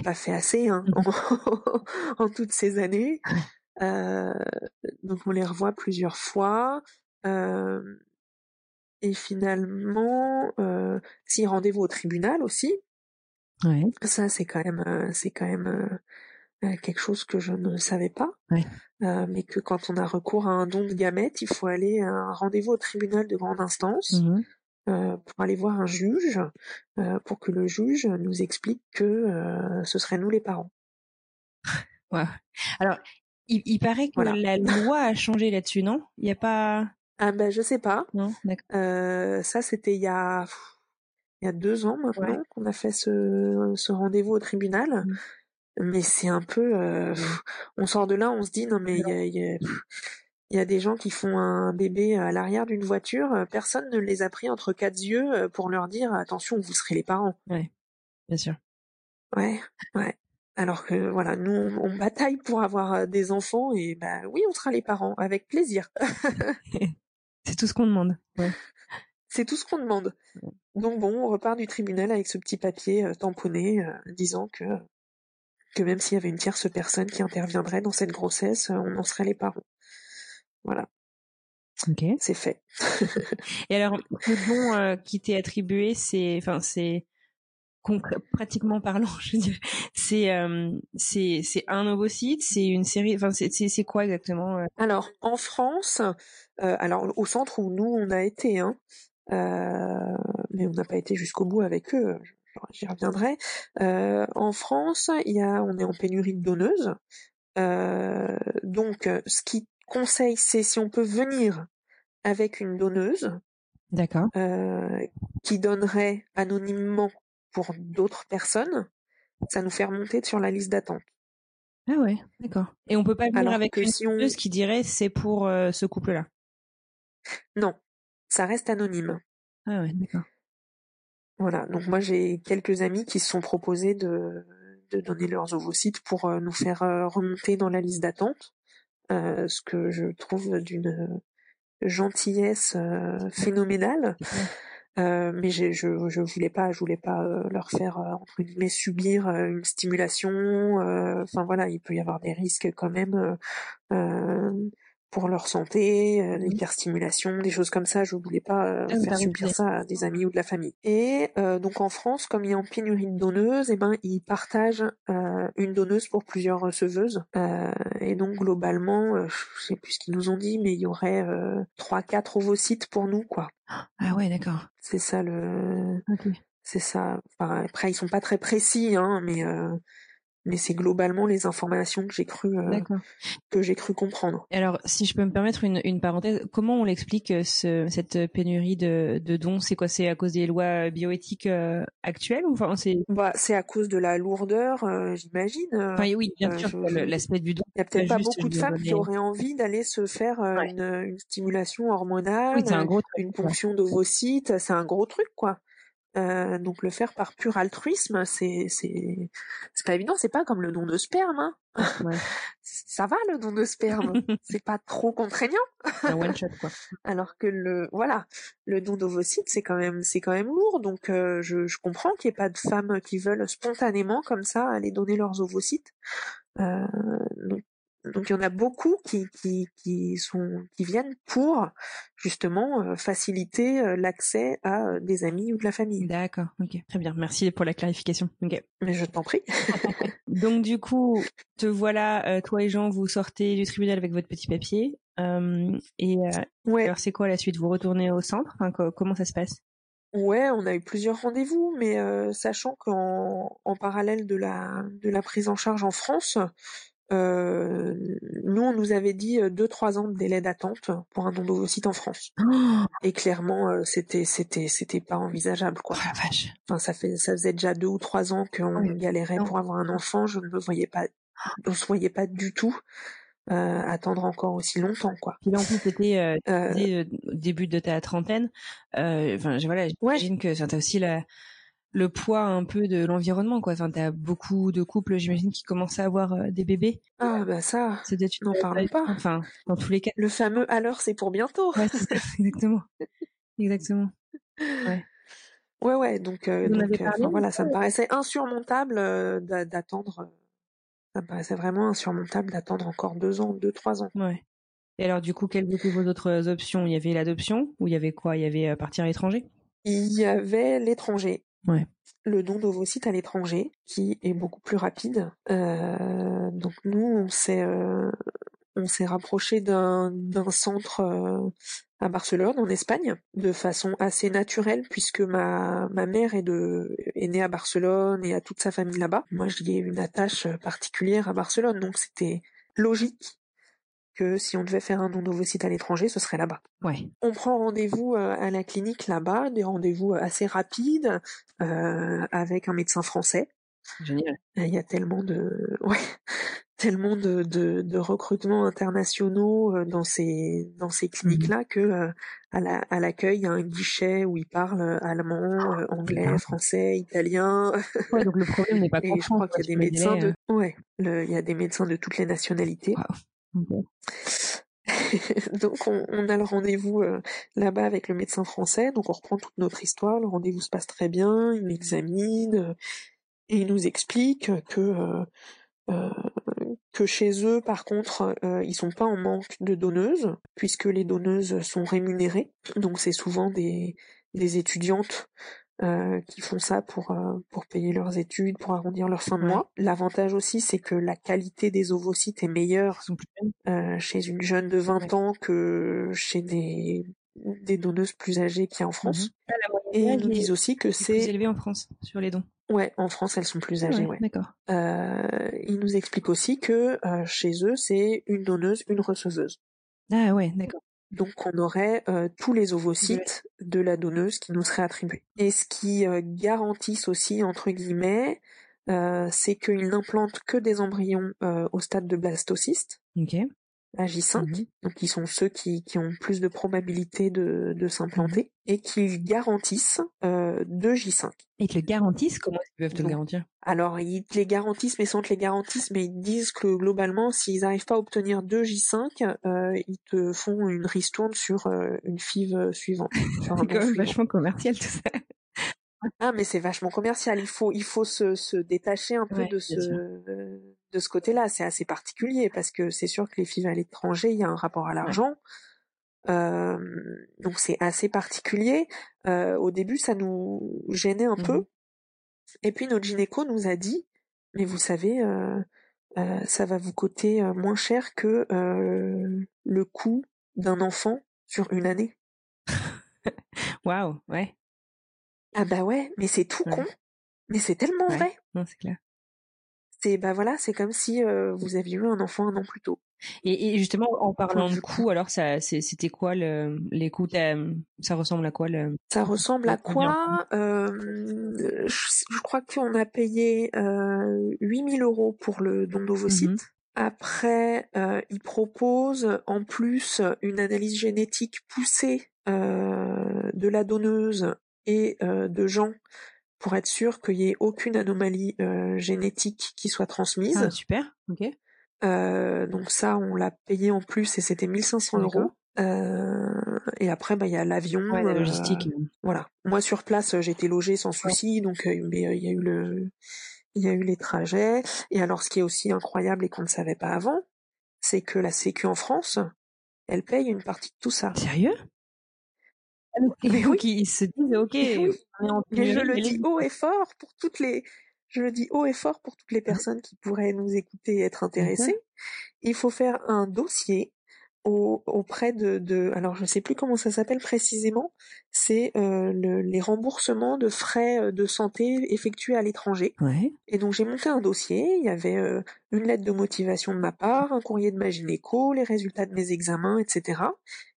pas fait assez hein, [LAUGHS] [LAUGHS] en, toutes ces années. Euh, donc on les revoit plusieurs fois. Euh, et finalement, si rendez-vous au tribunal aussi. Ouais. Ça c'est quand même, c'est quand même quelque chose que je ne savais pas, ouais. euh, mais que quand on a recours à un don de gamètes, il faut aller à un rendez-vous au tribunal de grande instance mmh euh, pour aller voir un juge, euh, pour que le juge nous explique que euh, ce serait nous les parents. [LAUGHS] Ouais. Alors, il, il paraît que Voilà. la [LAUGHS] loi a changé là-dessus, non? Il n'y a pas... Ah ben je sais pas. Non, d'accord. Euh, ça c'était il y a il y a deux ans maintenant Ouais. qu'on a fait ce, ce rendez-vous au tribunal. Mmh. Mais c'est un peu, euh, on sort de là, on se dit non mais il y a, il y a- il y a des gens qui font un bébé à l'arrière d'une voiture, euh, personne ne les a pris entre quatre yeux euh, pour leur dire attention vous serez les parents. Bien sûr. Ouais, ouais. Alors que voilà, nous on, on bataille pour avoir euh, des enfants et bah oui on sera les parents avec plaisir. [LAUGHS] C'est tout ce qu'on demande. Ouais. C'est tout ce qu'on demande. Donc bon, on repart du tribunal avec ce petit papier euh, tamponné euh, disant que que même s'il y avait une tierce personne qui interviendrait dans cette grossesse, euh, on en serait les parents. Voilà, Ok. c'est fait. [LAUGHS] Et alors, le don qui t'est attribué, c'est, enfin, c'est pratiquement parlant, [LAUGHS] je veux dire, c'est, euh, c'est, c'est un ovocyte, c'est une série, enfin, c'est, c'est, quoi exactement Alors en France, euh, alors au centre où nous on a été, hein, mais on n'a pas été jusqu'au bout avec eux. je- J'y reviendrai. Euh, en France, il y a, on est en pénurie de donneuses. Euh, donc, ce qui conseille, c'est si on peut venir avec une donneuse D'accord. euh, qui donnerait anonymement pour d'autres personnes, ça nous fait remonter sur la liste d'attente. Ah ouais, d'accord. Et on peut pas venir Alors avec une si on- donneuse qui dirait c'est pour euh, ce couple-là? Non, ça reste anonyme. Ah ouais, d'accord. Voilà, donc moi j'ai quelques amis qui se sont proposés de, de donner leurs ovocytes pour euh, nous faire euh, remonter dans la liste d'attente, euh, ce que je trouve d'une gentillesse euh, phénoménale. Euh, mais je je voulais pas je voulais pas leur faire entre guillemets subir une stimulation. euh, Enfin voilà, il peut y avoir des risques quand même pour leur santé, euh, l'hyperstimulation, des choses comme ça. Je voulais pas euh, Ah, faire subir ça à des amis ou de la famille. Et euh, donc en France, comme il y a en pénurie de donneuses, et ben ils partagent euh, une donneuse pour plusieurs receveuses. Euh, et donc globalement, euh, je sais plus ce qu'ils nous ont dit, mais il y aurait euh, trois quatre ovocytes pour nous quoi. Ah ouais, d'accord. C'est ça le, Ok. c'est ça. Enfin, après ils sont pas très précis, hein, mais euh, mais c'est globalement les informations que j'ai cru euh, que j'ai cru comprendre. Alors, si je peux me permettre une, une parenthèse, comment on l'explique euh, ce, cette pénurie de, de dons? C'est quoi? C'est à cause des lois bioéthiques euh, actuelles ou enfin c'est Bah, c'est à cause de la lourdeur, euh, j'imagine. Enfin oui, bien sûr, l'aspect du don. Il y a peut-être pas beaucoup de femmes qui auraient envie d'aller se faire Ouais. une, une stimulation hormonale, Oui, c'est un gros truc. une ouais. ponction d'ovocytes, c'est un gros truc quoi. Euh, donc le faire par pur altruisme, c'est c'est c'est pas évident, c'est pas comme le don de sperme. Hein. Ouais. [LAUGHS] Ça va le don de sperme, [LAUGHS] c'est pas trop contraignant. Un one shot quoi. [LAUGHS] Alors que le voilà, le don d'ovocytes c'est quand même c'est quand même lourd. Donc euh, je, je comprends qu'il n'y ait pas de femmes qui veulent spontanément comme ça aller donner leurs ovocytes. Euh, donc donc il y en a beaucoup qui qui qui sont qui viennent pour justement euh, faciliter euh, l'accès à euh, des amis ou de la famille. D'accord. Ok. Très bien. Merci pour la clarification. Ok. Mais je t'en prie. [LAUGHS] [LAUGHS] Donc du coup, te voilà, toi et Jean, vous sortez du tribunal avec votre petit papier. Euh, et Ouais. alors c'est quoi la suite? Vous retournez au centre? Enfin, Comment ça se passe? Ouais, on a eu plusieurs rendez-vous, mais sachant qu'en en parallèle de la de la prise en charge en France, euh, nous, on nous avait dit deux trois ans de délai d'attente pour un don d'ovocytes en France. Oh Et clairement, c'était c'était c'était pas envisageable quoi. Oh la vache. Enfin, ça fait ça faisait déjà deux ou trois ans qu'on Oui, galérait non. pour avoir un enfant. Je ne me voyais pas, on se voyait pas du tout euh, attendre encore aussi longtemps quoi. Puis là, en plus, c'était euh, Euh, euh, début de ta trentaine. Euh, Enfin, voilà, Ouais. j'imagine que ça t'as aussi la, le poids un peu de l'environnement, quoi. Enfin, t'as beaucoup de couples, j'imagine, qui commencent à avoir euh, des bébés. ah bah ça, C'est une n'en parlons pas. Enfin, dans tous les cas. Le fameux alors c'est pour bientôt. Ouais, ça, [LAUGHS] exactement. Exactement. Ouais, ouais, donc, euh, en donc euh, parlé, enfin, voilà, ça me paraissait insurmontable euh, d'a- d'attendre, euh, ça me paraissait vraiment insurmontable d'attendre encore deux ans, deux, trois ans. Ouais. Et alors, du coup, quelles étaient vos autres options? Il y avait l'adoption ou il y avait quoi? Il y avait euh, partir à l'étranger? Il y avait l'étranger. Le don d'ovocytes à l'étranger, qui est beaucoup plus rapide. Euh, donc nous, on s'est, euh, on s'est rapproché d'un, d'un centre euh, à Barcelone, en Espagne, de façon assez naturelle, puisque ma, ma mère est, de, est née à Barcelone et a toute sa famille là-bas. Moi, j'y ai une attache particulière à Barcelone, donc c'était logique que si on devait faire un don d'ovocytes à l'étranger, ce serait là-bas. Ouais. On prend rendez-vous euh, à la clinique là-bas, des rendez-vous assez rapides euh, avec un médecin français. Génial. Euh, Il y a tellement de, [LAUGHS] ouais, tellement de, de, de recrutements internationaux euh, dans ces dans ces cliniques-là que euh, à la à l'accueil il y a un guichet où ils parlent euh, allemand, euh, anglais, français, italien. [LAUGHS] Ouais, donc le problème n'est pas Et je crois qu'il y a des médecins de, ouais, le- il y a des médecins de toutes les nationalités. euh, [LAUGHS] donc on, a le rendez-vous euh, là-bas avec le médecin français, donc on reprend toute notre histoire, le rendez-vous se passe très bien, il m'examine euh, et il nous explique que euh, euh, chez eux par contre ils sont pas en manque de donneuses puisque les donneuses sont rémunérées, donc c'est souvent des étudiantes euh, qui font ça pour euh, pour payer leurs études, pour arrondir leur fin de Ouais. mois. L'avantage aussi c'est que la qualité des ovocytes est meilleure euh, chez une jeune de 20 Ouais. ans que chez des, des donneuses plus âgées qu'il y a en France. Mhm. Ah, Et ils nous disent aussi que est plus c'est... élevé en France sur les dons. Ouais, en France, elles sont plus âgées, ouais. D'accord. Euh, ils nous expliquent aussi que euh, chez eux, c'est une donneuse, une receveuse. Ah ouais, d'accord. Donc on aurait euh, tous les ovocytes de la donneuse qui nous seraient attribués. Et ce qui euh, garantissent aussi, entre guillemets, euh, c'est qu'ils n'implantent que des embryons euh, au stade de blastocyste. À J5, Mhm. donc qui sont ceux qui, qui ont plus de probabilité de, de s'implanter, Mhm. et qu'ils garantissent euh, deux J5. Et ils te le garantissent? Comment qu'ils peuvent te le garantir? Alors, ils te les garantissent, mais sans te les garantissent, mais ils disent que globalement, s'ils n'arrivent pas à obtenir deux J5, euh, ils te font une ristourne sur euh, une FIV euh, suivante. [LAUGHS] C'est quand même vachement commercial tout ça. Ah, mais c'est vachement commercial. Il faut, il faut se, se détacher un peu Ouais, de ce, de ce côté-là. C'est assez particulier parce que c'est sûr que les FIV à l'étranger, il y a un rapport à l'argent. Euh, donc c'est assez particulier. Euh, au début, ça nous gênait un peu. Et puis notre gynéco nous a dit, mais vous savez, euh, euh, ça va vous coûter euh, moins cher que euh, le coût d'un enfant sur une année. [LAUGHS] Waouh, ouais. Ah bah ouais, mais c'est tout Ouais. con. Mais c'est tellement Ouais. vrai. Non, c'est clair. C'est bah voilà, c'est comme si euh, vous aviez eu un enfant un an plus tôt. Et, et justement, en parlant du de coûts, alors ça, c'était quoi le, les coûts t'as- Ça ressemble à quoi le Ça ressemble à quoi euh, je, je crois qu'on a payé euh, 8000 euros pour le don d'ovocytes. Mhm. Après, euh, ils proposent en plus une analyse génétique poussée euh, de la donneuse et euh, de gens pour être sûr qu'il n'y ait aucune anomalie euh, génétique qui soit transmise. Ah, super. Ok. Euh, donc ça, on l'a payé en plus et c'était 1500 euros. Euh, et après, bah, il y a l'avion. Ouais, la euh, logistique. voilà. Moi, sur place, euh, j'étais logée sans souci, donc euh, mais euh, il y a eu le, il y a eu les trajets. Et alors, ce qui est aussi incroyable et qu'on ne savait pas avant, c'est que la Sécu en France, elle paye une partie de tout ça. Sérieux? Mais Il oui. qu'ils se disent, ok, Mais oui. on Mais je le mais dis haut et fort pour toutes les, je le dis haut et fort pour toutes les personnes qui pourraient nous écouter et être intéressées. Il faut faire un dossier auprès de, de, alors je sais plus comment ça s'appelle précisément, c'est euh, le, les remboursements de frais euh, de santé effectués à l'étranger. Ouais. Et donc j'ai monté un dossier, il y avait euh, une lettre de motivation de ma part, un courrier de ma gynéco, les résultats de mes examens, etc.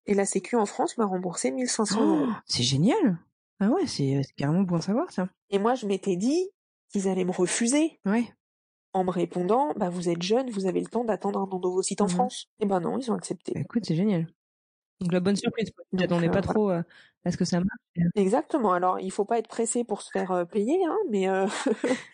Et la Sécu en France m'a remboursé 1500 euros. C'est génial. Ah ouais, c'est c'est carrément bon à savoir ça. Et moi je m'étais dit qu'ils allaient me refuser Ouais. en me répondant, bah vous êtes jeune, vous avez le temps d'attendre un endovocyte en Mhm. France. Et ben non, ils ont accepté. Bah, écoute, c'est génial. Donc la bonne surprise, euh, pas voilà. trop euh, à ce que ça marche. Exactement. Alors, il faut pas être pressé pour se faire euh, payer, hein, mais euh, [LAUGHS]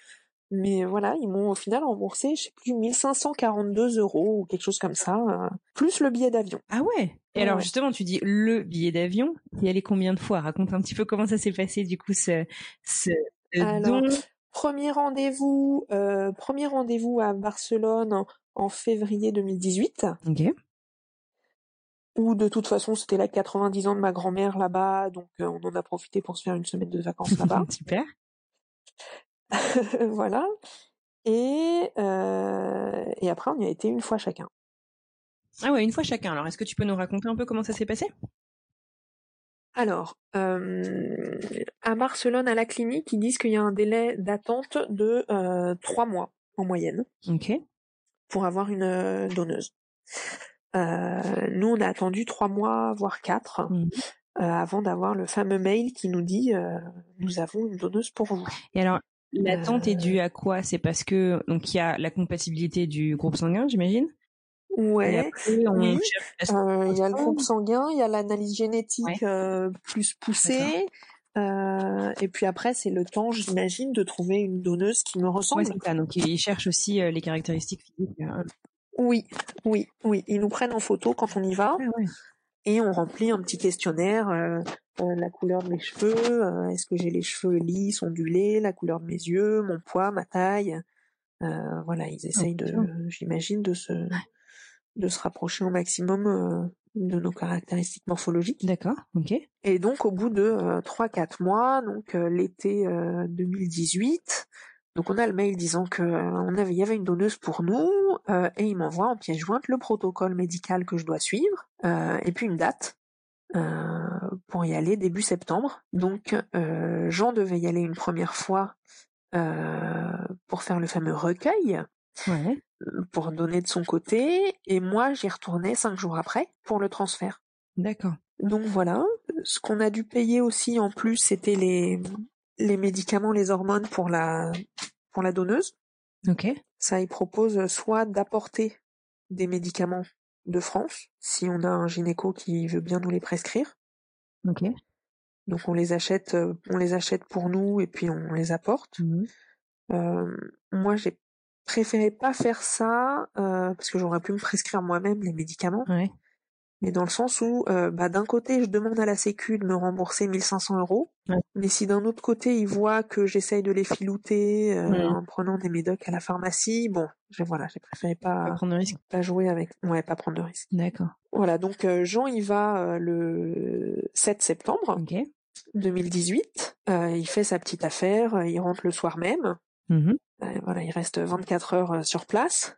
mais voilà, ils m'ont au final remboursé, je sais plus, 1542 euros ou quelque chose comme ça, euh, plus le billet d'avion. Ah ouais? Et Ouais, alors ouais. justement, tu dis le billet d'avion. Y allé combien de fois? Raconte un petit peu comment ça s'est passé du coup ce ce ce Alors, don. Premier rendez-vous, euh, premier rendez-vous à Barcelone en, en février 2018, Ok. où de toute façon c'était la 90 ans de ma grand-mère là-bas, donc euh, on en a profité pour se faire une semaine de vacances [LAUGHS] là-bas. Super. [LAUGHS] voilà. Et euh, et après on y a été une fois chacun. Ah ouais, une fois chacun. Alors, est-ce que tu peux nous raconter un peu comment ça s'est passé? Alors, euh, à Barcelone, à la clinique, ils disent qu'il y a un délai d'attente de euh, trois mois en moyenne Ok. pour avoir une donneuse. Nous, on a attendu trois mois, voire quatre, euh, avant d'avoir le fameux mail qui nous dit euh, nous avons une donneuse pour vous. Et alors, l'attente est Euh. due à quoi? C'est parce que donc il y a la compatibilité du groupe sanguin, j'imagine? Ouais. oui. Euh, Il y a le groupe sanguin, il y a l'analyse génétique Ouais. euh, plus poussée. Euh, et puis après, c'est le temps, j'imagine, de trouver une donneuse qui me ressemble. Ouais, ça. Donc, ils cherchent aussi euh, les caractéristiques physiques. euh. Oui, oui, oui. Ils nous prennent en photo quand on y va Ah ouais. Et on remplit un petit questionnaire. euh, euh, la couleur de mes cheveux, euh, est-ce que j'ai les cheveux lisses, ondulés, la couleur de mes yeux, mon poids, ma taille. Euh, voilà, ils essayent de, j'imagine, de se, de se rapprocher au maximum euh, de nos caractéristiques morphologiques. D'accord. Ok. Et donc au bout de euh, 3-4 mois, donc l'été euh, 2018, donc on a le mail disant que euh, on avait, il y avait une donneuse pour nous, euh, et il m'envoie en pièce jointe le protocole médical que je dois suivre, euh, et puis une date euh, pour y aller début septembre. Donc Jean devait y aller une première fois pour faire le fameux recueil, Ouais. pour donner de son côté, et moi j'y retournais cinq jours après pour le transfert. D'accord. Donc voilà, ce qu'on a dû payer aussi en plus, c'était les les médicaments, les hormones pour la pour la donneuse. Ok. Ça, ils proposent soit d'apporter des médicaments de France, si on a un gynéco qui veut bien nous les prescrire. Ok. Donc on les achète, euh, on les achète pour nous et puis on les apporte. Mhm. Euh, moi, j'ai préféré pas faire ça euh, parce que j'aurais pu me prescrire moi-même les médicaments. Ouais. Mais dans le sens où, euh, bah, d'un côté, je demande à la Sécu de me rembourser 1500 euros, Ouais. mais si d'un autre côté, ils voient que j'essaye de les filouter euh, Ouais. en prenant des médocs à la pharmacie, bon, je, voilà, j'ai préféré Pas pas, prendre de risque. pas jouer avec, ouais, pas prendre de risque. D'accord. Voilà, donc euh, Jean, il va euh, le 7 septembre Ok. 2018, euh, il fait sa petite affaire, il rentre le soir même, Mhm. euh, voilà, il reste 24 heures sur place,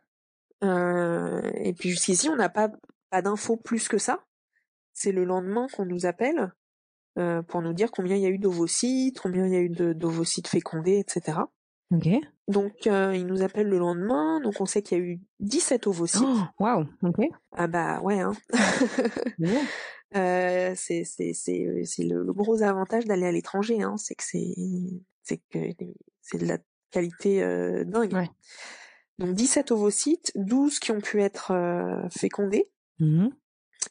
euh, et puis jusqu'ici, on n'a pas pas d'infos plus que ça. C'est le lendemain qu'on nous appelle euh, pour nous dire combien il y a eu d'ovocytes, combien il y a eu d'ovocytes fécondés, etc. Ok. Donc euh, il nous appelle le lendemain, donc on sait qu'il y a eu 17 ovocytes. Oh, Waouh. Ok. Ah bah ouais, hein. [LAUGHS] [LAUGHS] Euh, c'est c'est c'est c'est le, le gros avantage d'aller à l'étranger, hein, c'est que c'est c'est que c'est de la qualité euh, dingue. Ouais. Donc 17 ovocytes, 12 qui ont pu être euh, fécondés. Mhm.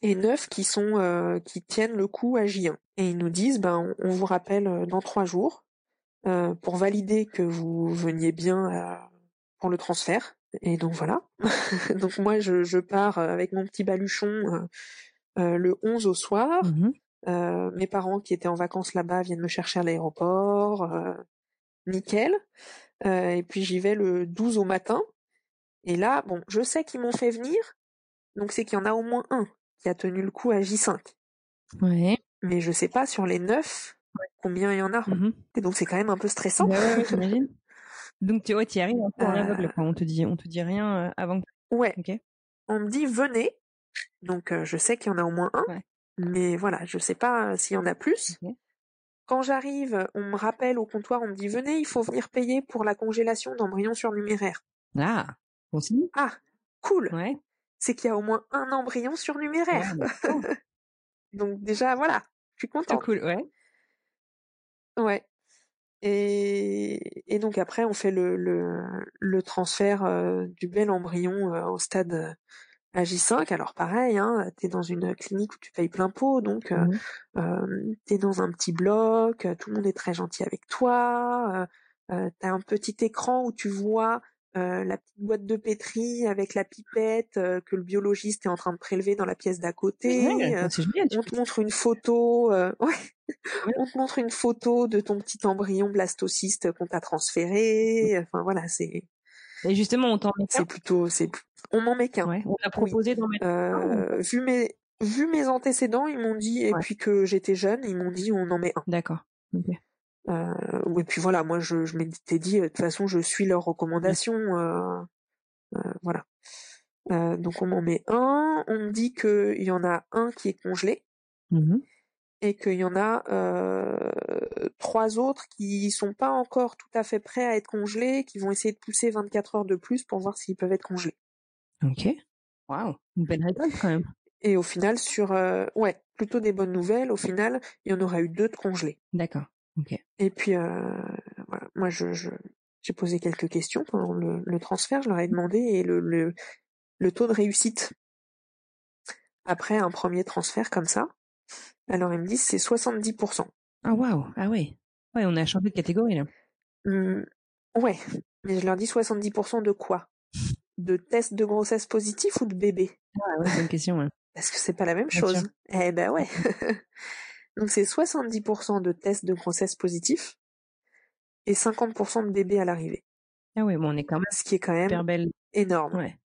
et neuf qui sont euh, qui tiennent le coup à J1. Et ils nous disent ben on, vous rappelle euh, dans trois jours euh, pour valider que vous veniez bien à- pour le transfert. Et donc voilà. [LAUGHS] donc moi je, je pars avec mon petit baluchon euh, le 11 au soir. Euh, mes parents qui étaient en vacances là-bas viennent me chercher à l'aéroport. nickel. Et puis j'y vais le 12 au matin. Et là, bon, je sais qu'ils m'ont fait venir, donc c'est qu'il y en a au moins un qui a tenu le coup à J5. Ouais. Mais je sais pas sur les neuf combien il y en a. Mhm. Et donc c'est quand même un peu stressant. Ouais, ouais, j'imagine. [LAUGHS] Donc tu ouais, y arrives un peu en Euh. aveugle, quoi. On te dit, on te dit rien euh, avant que. Ouais, Ok. on me dit venez, Donc je sais qu'il y en a au moins un, mais voilà, je sais pas s'il y en a plus. Quand j'arrive, on me rappelle au comptoir, on me dit venez, il faut venir payer pour la congélation d'embryons surnuméraires. Ah, aussi. Ah, cool. Ouais. C'est qu'il y a au moins un embryon surnuméraire. [LAUGHS] Donc déjà, voilà, je suis contente. cool, ouais. Ouais. Et, et donc après, on fait le, le, le transfert euh, du bel embryon euh, au stade à J5. Alors pareil, hein, tu es dans une clinique où tu payes plein pot, donc euh, mmh. tu es dans un petit bloc, tout le monde est très gentil avec toi, euh, tu as un petit écran où tu vois euh, la petite boîte de pétri avec la pipette euh, que le biologiste est en train de prélever dans la pièce d'à côté. Euh, on te montre une photo, [LAUGHS] ouais. on te montre une photo de ton petit embryon blastocyste qu'on t'a transféré. Enfin voilà, c'est. Et justement, on t'en met C'est plutôt, c'est, on m'en met qu'un. Ouais, on t'a proposé d'en mettre. Euh, vu mes, vu mes antécédents, ils m'ont dit, et puis que j'étais jeune, ils m'ont dit, on en met un. D'accord. Okay. Euh, et puis voilà, moi je, je m'étais dit, de toute façon, je suis leurs recommandations. Euh, euh, voilà. Euh, donc on m'en met un. On me dit qu'il y en a un qui est congelé. Mmh et qu'il y en a euh, trois autres qui sont pas encore tout à fait prêts à être congelés, qui vont essayer de pousser 24 heures de plus pour voir s'ils peuvent être congelés. Ok. Waouh, une belle récolte quand même. Et au final, sur euh, ouais, plutôt des bonnes nouvelles. Au final, il y en aura eu deux de congelés. D'accord. Et puis euh, voilà, moi je, je j'ai posé quelques questions pendant le, le, transfert, je leur ai demandé et le, le, le taux de réussite après un premier transfert comme ça, alors ils me disent c'est 70%. Ah waouh, ah oui. Ouais, on a changé de catégorie là. Mmh, ouais, mais je leur dis 70% de quoi? De tests de grossesse positif ou de bébé Ah ouais, bonne question. Ouais. Parce que c'est pas la même chose. Eh ben ouais. [LAUGHS] Donc c'est 70% de tests de grossesse positifs et 50% de bébés à l'arrivée. Ah oui, bon, on est quand même. Ce qui est quand même belle. énorme. Ouais.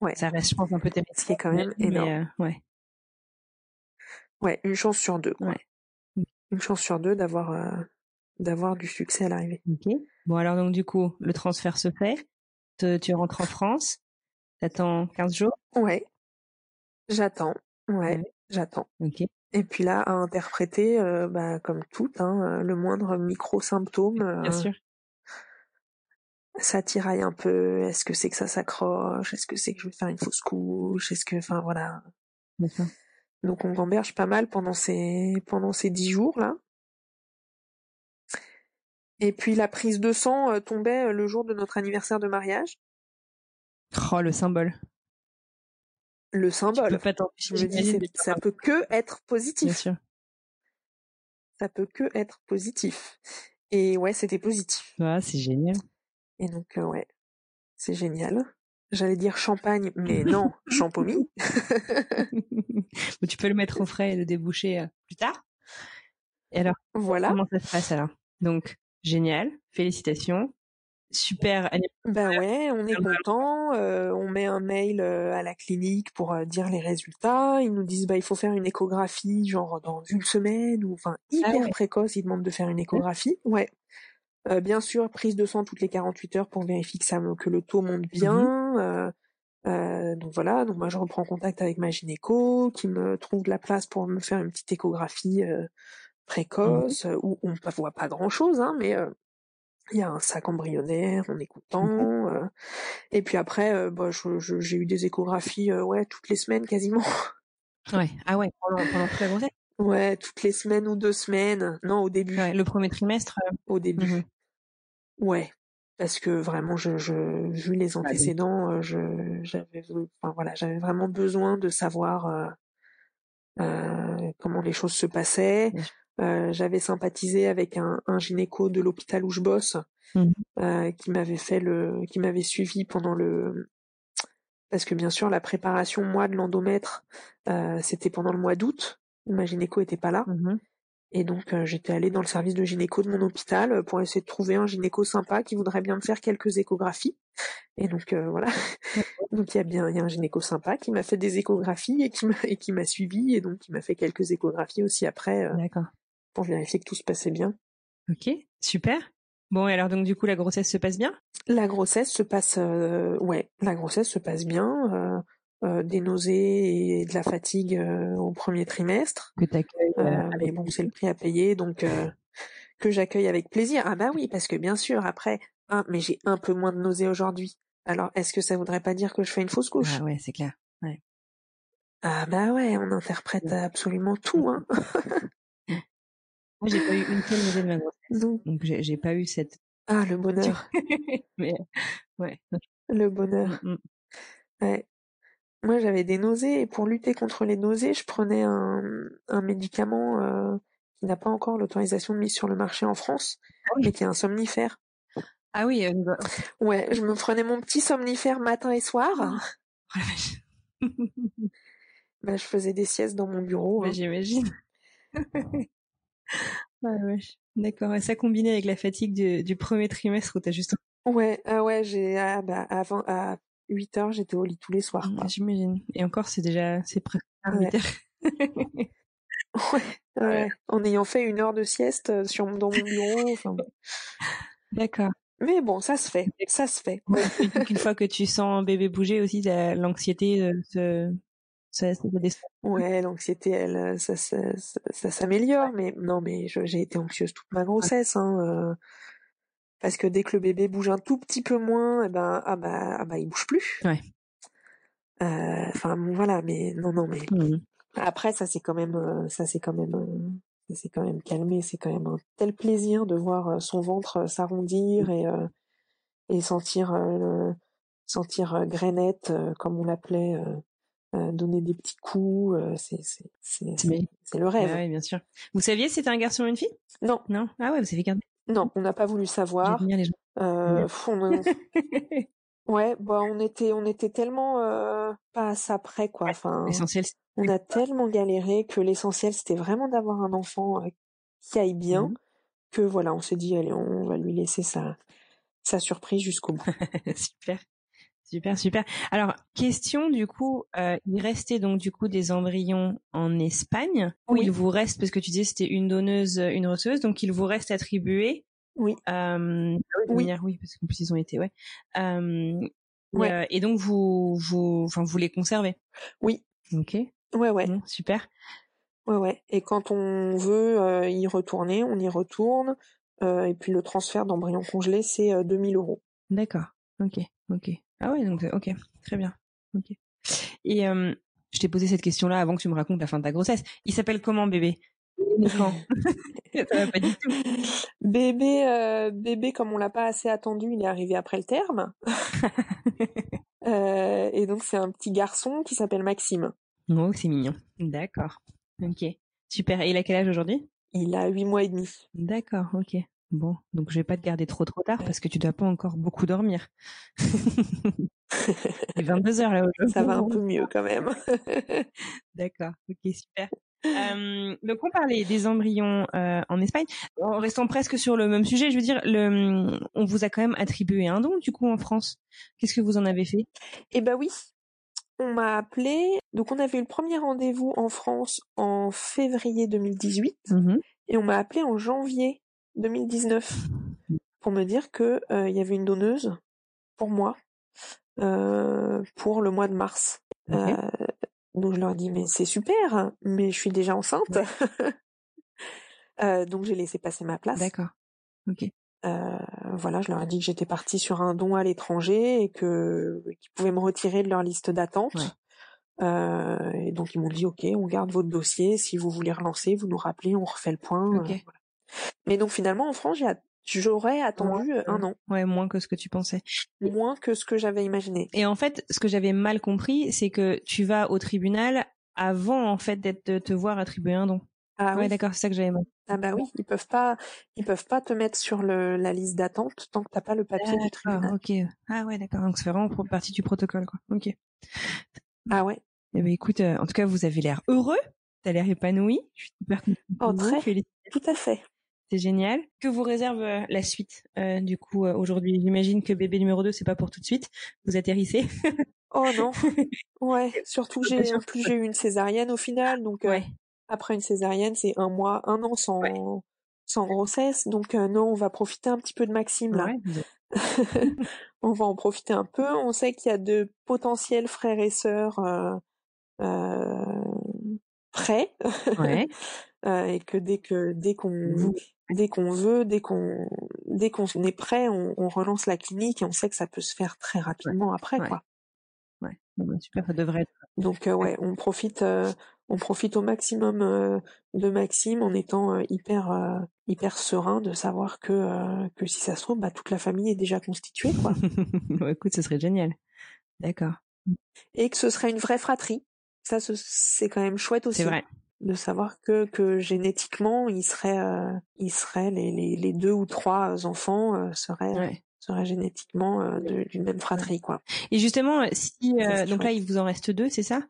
Ouais. Ça reste, je pense, un peu terrible. Ce qui est quand même énorme. Euh, ouais. Ouais, une chance sur deux. Ouais. Une chance sur deux d'avoir euh, d'avoir du succès à l'arrivée. Ok. Bon alors donc du coup, le transfert se fait. Te, tu rentres en France. T'attends 15 jours. Ouais. J'attends. Ouais, ouais. j'attends. Ok. Et puis là, à interpréter, euh, bah, comme tout, hein, le moindre micro-symptôme. Bien sûr. Ça tiraille un peu. Est-ce que c'est que ça s'accroche? Est-ce que c'est que je vais faire une fausse couche? Est-ce que, enfin voilà. D'accord. Donc on gamberge pas mal pendant ces pendant ces dix jours là. Et puis la prise de sang euh, tombait le jour de notre anniversaire de mariage. Oh le symbole le symbole. Pas je me dis, ça peut que être positif. Bien sûr. Ça peut que être positif. Et ouais, c'était positif. Ah, c'est génial. Et donc, euh, ouais, c'est génial. J'allais dire champagne, mais [LAUGHS] non, champomis. tu peux le mettre au frais et le déboucher euh, plus tard. Et alors, voilà. comment ça se passe alors? Donc, génial, félicitations super Bah ouais, on est content. Euh, on met un mail euh, à la clinique pour euh, dire les résultats. Ils nous disent bah il faut faire une échographie genre dans une semaine ou enfin hyper Ah ouais. précoce. Ils demandent de faire une échographie. Ouais. Euh, bien sûr, prise de sang toutes les 48 heures pour vérifier que ça que le taux monte bien. Euh, euh, donc voilà, donc moi je reprends contact avec ma gynéco qui me trouve de la place pour me faire une petite échographie euh, précoce où on ne voit pas grand chose, hein, mais il y a un sac embryonnaire, on est content. euh. et puis après, euh, bah, je- je- j'ai eu des échographies, euh, ouais, toutes les semaines quasiment. Ouais. Ah ouais, pendant, pendant toute la grossesse. Ouais, toutes les semaines ou deux semaines. Non, au début. Ouais, le premier trimestre. euh, Au début. mhm. Ouais. Parce que vraiment, je, je, vu les antécédents, euh, je, j'avais, enfin voilà, j'avais vraiment besoin de savoir euh, euh, comment les choses se passaient. Euh, j'avais sympathisé avec un, un gynéco de l'hôpital où je bosse, Mhm. euh, qui m'avait fait le, qui m'avait suivi pendant le, parce que bien sûr la préparation moi de l'endomètre, euh, c'était pendant le mois d'août. Ma gynéco était pas là. Mhm. Et donc euh, j'étais allée dans le service de gynéco de mon hôpital euh, pour essayer de trouver un gynéco sympa qui voudrait bien me faire quelques échographies. Et donc euh, voilà. donc il y a bien il y a un gynéco sympa qui m'a fait des échographies et qui m'a et qui m'a suivi et donc qui m'a fait quelques échographies aussi après D'accord. Pour vérifier que tout se passait bien. Ok, super. Bon, et alors donc du coup la grossesse se passe bien? La grossesse se passe euh, ouais, la grossesse se passe bien. euh, des nausées et de la fatigue au premier trimestre. Que t'accueilles. mais bon, c'est le prix à payer, donc que j'accueille avec plaisir. Ah bah oui, parce que bien sûr, après, ah, mais j'ai un peu moins de nausées aujourd'hui. Alors, est-ce que ça voudrait pas dire que je fais une fausse couche? Ah ouais, c'est clair. Ouais. Ah bah ouais, on interprète absolument tout. Hein. [LAUGHS] Moi, j'ai pas eu une seule nausée de ma grossesse. Donc, j'ai pas eu cette. Ah, le bonheur. [LAUGHS] mais ouais. Le bonheur. Mm, mm. Ouais. Moi, j'avais des nausées et pour lutter contre les nausées, je prenais un, un médicament euh, qui n'a pas encore l'autorisation de mise sur le marché en France, ah mais qui est un somnifère. Ah oui. Euh, ouais, je me prenais mon petit somnifère matin et soir. [LAUGHS] Oh, bah, je faisais des siestes dans mon bureau. Hein. J'imagine. [LAUGHS] ouais. D'accord. Et ça combiné avec la fatigue du, du premier trimestre où t'as juste. Ouais, ah ouais, j'ai ah, bah, avant à 8 heures, j'étais au lit tous les soirs. J'imagine. Et encore, c'est déjà c'est presque 8 heures. [LAUGHS] ouais, ouais, En ayant fait une heure de sieste euh, sur dans mon bureau. Enfin. D'accord. Mais bon, ça se fait, ça se fait. une fois que tu sens un bébé bouger aussi, l'anxiété euh, se, ça, Ouais, l'anxiété, elle, euh, ça, ça, ça, s'améliore, mais non, mais j'ai été anxieuse toute ma grossesse, hein, euh, parce que dès que le bébé bouge un tout petit peu moins, eh ben, ah bah, ah bah, il bouge plus. Ouais. Enfin, voilà, mais non, non, mais mmh. après, ça c'est quand même, ça c'est quand même c'est quand même calmé, c'est quand même un tel plaisir de voir euh, son ventre euh, s'arrondir et euh, et sentir sentir grainette comme on l'appelait donner des petits coups c'est c'est c'est le rêve. oui, bien sûr. Vous saviez si c'était un garçon ou une fille? Non. Non? Ah ouais, vous savez gardé. Non, on n'a pas voulu savoir. Les gens. Euh, [LAUGHS] ouais, bah on était on était tellement pas à ça près quoi. Enfin. L'essentiel on a tellement galéré que l'essentiel c'était vraiment d'avoir un enfant euh, qui aille bien mmh. que voilà, on s'est dit allez, on va lui laisser sa sa surprise jusqu'au bout. [LAUGHS] super. Super, super. Alors, question du coup, euh, il restait donc du coup des embryons en Espagne. Oui. il vous reste, parce que tu disais c'était une donneuse, une receuse, donc il vous reste attribué. Oui. Euh, oui. oui, parce qu'en plus ils ont été, ouais. Euh, ouais. et donc vous, vous, enfin vous les conservez? Oui. Ok. Ouais, ouais. Super. Ouais, ouais. Et quand on veut euh, y retourner, on y retourne. Euh, et puis le transfert d'embryon congelé, c'est 2000 euh, euros. D'accord. Ok, ok. Ah ouais, donc ok, très bien. Ok. Et je t'ai posé cette question-là avant que tu me racontes la fin de ta grossesse. Il s'appelle comment bébé? Quand? [LAUGHS] Ça va pas du tout. Bébé, bébé, comme on l'a pas assez attendu, il est arrivé après le terme. [LAUGHS] et donc c'est un petit garçon qui s'appelle Maxime. Oh, c'est mignon. D'accord. Ok. Super. Et il a quel âge aujourd'hui? Il a huit mois et demi. D'accord, ok. Bon, donc je vais pas te garder trop trop tard parce que tu dois pas encore beaucoup dormir. [LAUGHS] Il est 22 heures là aujourd'hui. Ça va un peu mieux quand même. [LAUGHS] D'accord, ok, super. Euh, donc on parlait des embryons euh, en Espagne. En restant presque sur le même sujet, je veux dire, le, on vous a quand même attribué un don du coup en France. Qu'est-ce que vous en avez fait? Eh ben oui, on m'a appelé, donc on avait eu le premier rendez-vous en France en février 2018 mmh et on m'a appelé en janvier 2019 pour me dire que euh, il y avait une donneuse pour moi euh, pour le mois de mars. Euh, donc je leur dis mais c'est super, mais je suis déjà enceinte. [LAUGHS] donc j'ai laissé passer ma place. D'accord. Ok. Euh, voilà, je leur ai dit que j'étais partie sur un don à l'étranger et que qu'ils pouvaient me retirer de leur liste d'attente. Euh, et donc ils m'ont dit ok, on garde votre dossier. Si vous voulez relancer, vous nous rappelez, on refait le point. Euh, Mais donc finalement en France, j'aurais attendu un an. Ouais, moins que ce que tu pensais. Moins que ce que j'avais imaginé. Et en fait, ce que j'avais mal compris, c'est que tu vas au tribunal avant en fait d'être de te voir attribuer un don. Ah ouais, d'accord, c'est ça que j'avais mal. Ah bah oui, ils peuvent pas, ils peuvent pas te mettre sur le, la liste d'attente tant que t'as pas le papier du tribunal. Ok. Ah ouais, d'accord. Donc c'est vraiment partie du protocole, quoi. Ok. Ah ouais. Eh ben écoute, euh, en tout cas, vous avez l'air heureux. T'as l'air épanoui. Je suis super contente. Oh très. Tout à fait. C'est génial. Que vous réserve euh, la suite euh, du coup aujourd'hui? J'imagine que bébé numéro 2 c'est pas pour tout de suite. Vous atterrissez. oh non. [LAUGHS] Ouais. Surtout j'ai en plus j'ai eu une césarienne au final, donc ouais. Après une césarienne, c'est un mois, un an sans sans grossesse. Donc non, on va profiter un petit peu de Maxime là. [LAUGHS] [LAUGHS] on va en profiter un peu. On sait qu'il y a de potentiels frères et sœurs prêts. Ouais. Et que dès que dès qu'on dès qu'on veut, dès qu'on dès qu'on est prêt, on, on, relance la clinique et on sait que ça peut se faire très rapidement après, quoi. Ouais, bah, super, ça devrait être. Donc euh, ouais, on profite, euh, on profite au maximum euh, de Maxime en étant hyper hyper serein de savoir que que si ça se trouve, bah toute la famille est déjà constituée, quoi. [LAUGHS] écoute, ce serait génial. D'accord. Et que ce serait une vraie fratrie. Ça, c'est quand même chouette aussi. C'est vrai de savoir que, que génétiquement, il serait, euh, il serait les, les, les, deux ou trois enfants euh, seraient, seraient génétiquement euh, d'une même fratrie, quoi. Et justement, si donc là, il vous en reste deux, c'est ça?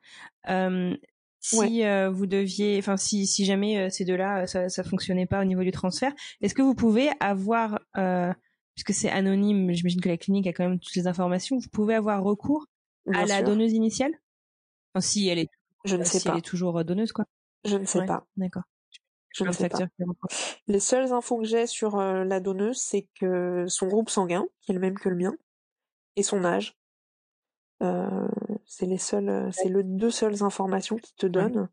Si vous deviez, enfin, si, si jamais ces deux-là, ça, ça fonctionnait pas au niveau du transfert, est-ce que vous pouvez avoir, puisque c'est anonyme, j'imagine que la clinique a quand même toutes les informations, vous pouvez avoir recours à la donneuse initiale? Enfin, Si elle est, je ne sais si pas. elle est toujours donneuse, quoi. Je ne sais pas. D'accord. Je ne sais pas. Les seules infos que j'ai sur euh, la donneuse, c'est que son groupe sanguin, qui est le même que le mien, et son âge. Euh, c'est les seules, euh, c'est le deux seules informations qu'ils te donnent.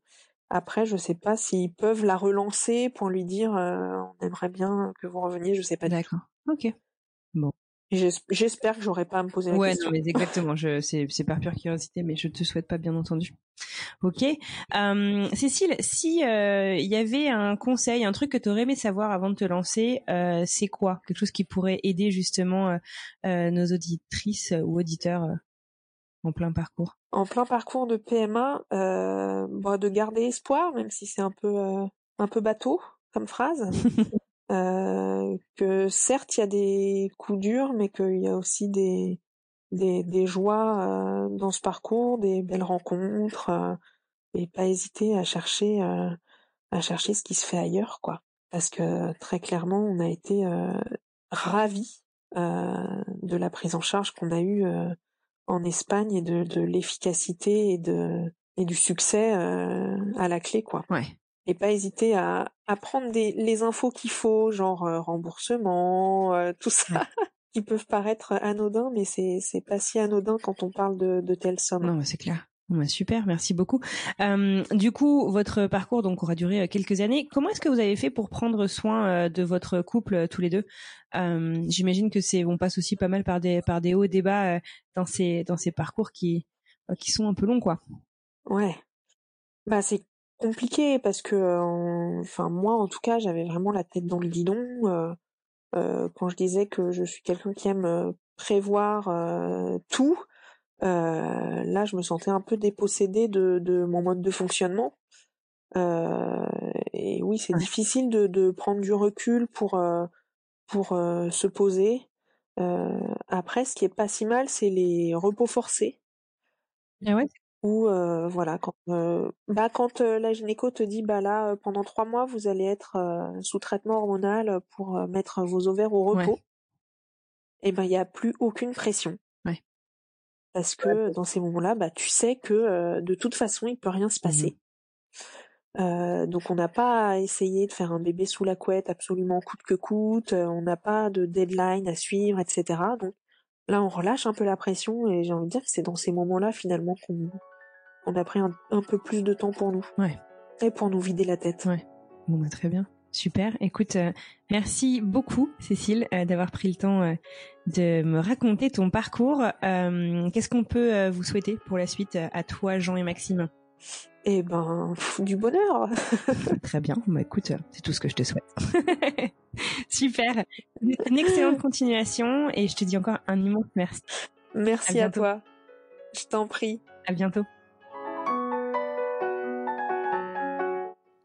Après, je sais pas s'ils peuvent la relancer pour lui dire on aimerait bien que vous reveniez. Je sais pas. D'accord. Ok. Bon. J'espère que j'aurai pas à me poser la question. Ouais, non, mais exactement. Je, c'est, c'est par pure curiosité, mais je te souhaite pas, bien entendu. Ok. Euh, Cécile, si euh, il y avait un conseil, un truc que tu aurais aimé savoir avant de te lancer, euh, c'est quoi? Quelque chose qui pourrait aider justement nos auditrices ou auditeurs en plein parcours? En plein parcours de PMA, bah, de garder espoir, même si c'est un peu un peu bateau comme phrase. [LAUGHS] Euh, que certes il y a des coups durs, mais qu'il y a aussi des des, joies euh, dans ce parcours, des belles rencontres, euh, et pas hésiter à chercher à chercher ce qui se fait ailleurs, quoi. Parce que très clairement, on a été ravis de la prise en charge qu'on a eue en Espagne et de, de l'efficacité et de et du succès à la clé, quoi. Ouais et pas hésiter à, à prendre des, les infos qu'il faut, genre euh, remboursement, euh, tout ça, [LAUGHS] qui peuvent paraître anodins, mais c'est c'est pas si anodin quand on parle de, de telles sommes. Non, c'est clair. super, merci beaucoup. Euh, du coup, votre parcours donc aura duré quelques années. Comment est-ce que vous avez fait pour prendre soin de votre couple tous les deux? J'imagine que c'est on passe aussi pas mal par des par des hauts et des bas dans ces dans ces parcours qui qui sont un peu longs, quoi. Ouais. Bah c'est compliqué parce que, enfin moi en tout cas, j'avais vraiment la tête dans le guidon. Euh, euh, quand je disais que je suis quelqu'un qui aime euh, prévoir tout, là je me sentais un peu dépossédée de, de mon mode de fonctionnement. et oui, c'est difficile de, de, prendre du recul pour pour se poser. après, ce qui est pas si mal, c'est les repos forcés. Ah ouais ou voilà quand bah quand la gynéco te dit bah là pendant trois mois vous allez être sous traitement hormonal pour mettre vos ovaires au repos et eh ben il y a plus aucune pression. Parce que dans ces moments-là bah tu sais que de toute façon il peut rien se mmh passer. Donc on n'a pas à essayer de faire un bébé sous la couette absolument coûte que coûte on n'a pas de deadline à suivre etc donc là on relâche un peu la pression et j'ai envie de dire que c'est dans ces moments-là finalement qu'on on a pris un, peu plus de temps pour nous. Ouais. Et pour nous vider la tête. Ouais. Bon, bah, très bien. Super. Écoute, euh, merci beaucoup, Cécile, euh, d'avoir pris le temps euh, de me raconter ton parcours. Qu'est-ce qu'on peut vous souhaiter pour la suite à toi, Jean et Maxime? Eh ben, du bonheur. [LAUGHS] Très bien. Bah, écoute, c'est tout ce que je te souhaite. [LAUGHS] Super. Une excellente continuation et je te dis encore un immense merci. Merci à toi. Je t'en prie. À bientôt.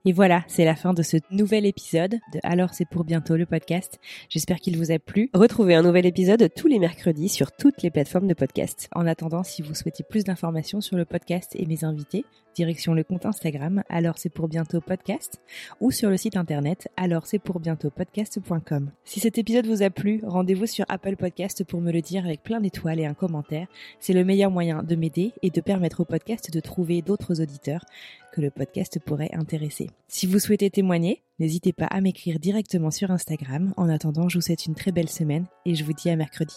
Et voilà, c'est la fin de ce nouvel épisode de Alors c'est pour bientôt le podcast. J'espère qu'il vous a plu. Retrouvez un nouvel épisode tous les mercredis sur toutes les plateformes de podcast. En attendant, si vous souhaitez plus d'informations sur le podcast et mes invités, direction le compte Instagram alors c'est pour bientôt podcast ou sur le site internet alors c'est pour bientôt podcast.com. Si cet épisode vous a plu, rendez-vous sur Apple Podcast pour me le dire avec plein d'étoiles et un commentaire. C'est le meilleur moyen de m'aider et de permettre au podcast de trouver d'autres auditeurs que le podcast pourrait intéresser. Si vous souhaitez témoigner, n'hésitez pas à m'écrire directement sur Instagram. En attendant, je vous souhaite une très belle semaine et je vous dis à mercredi.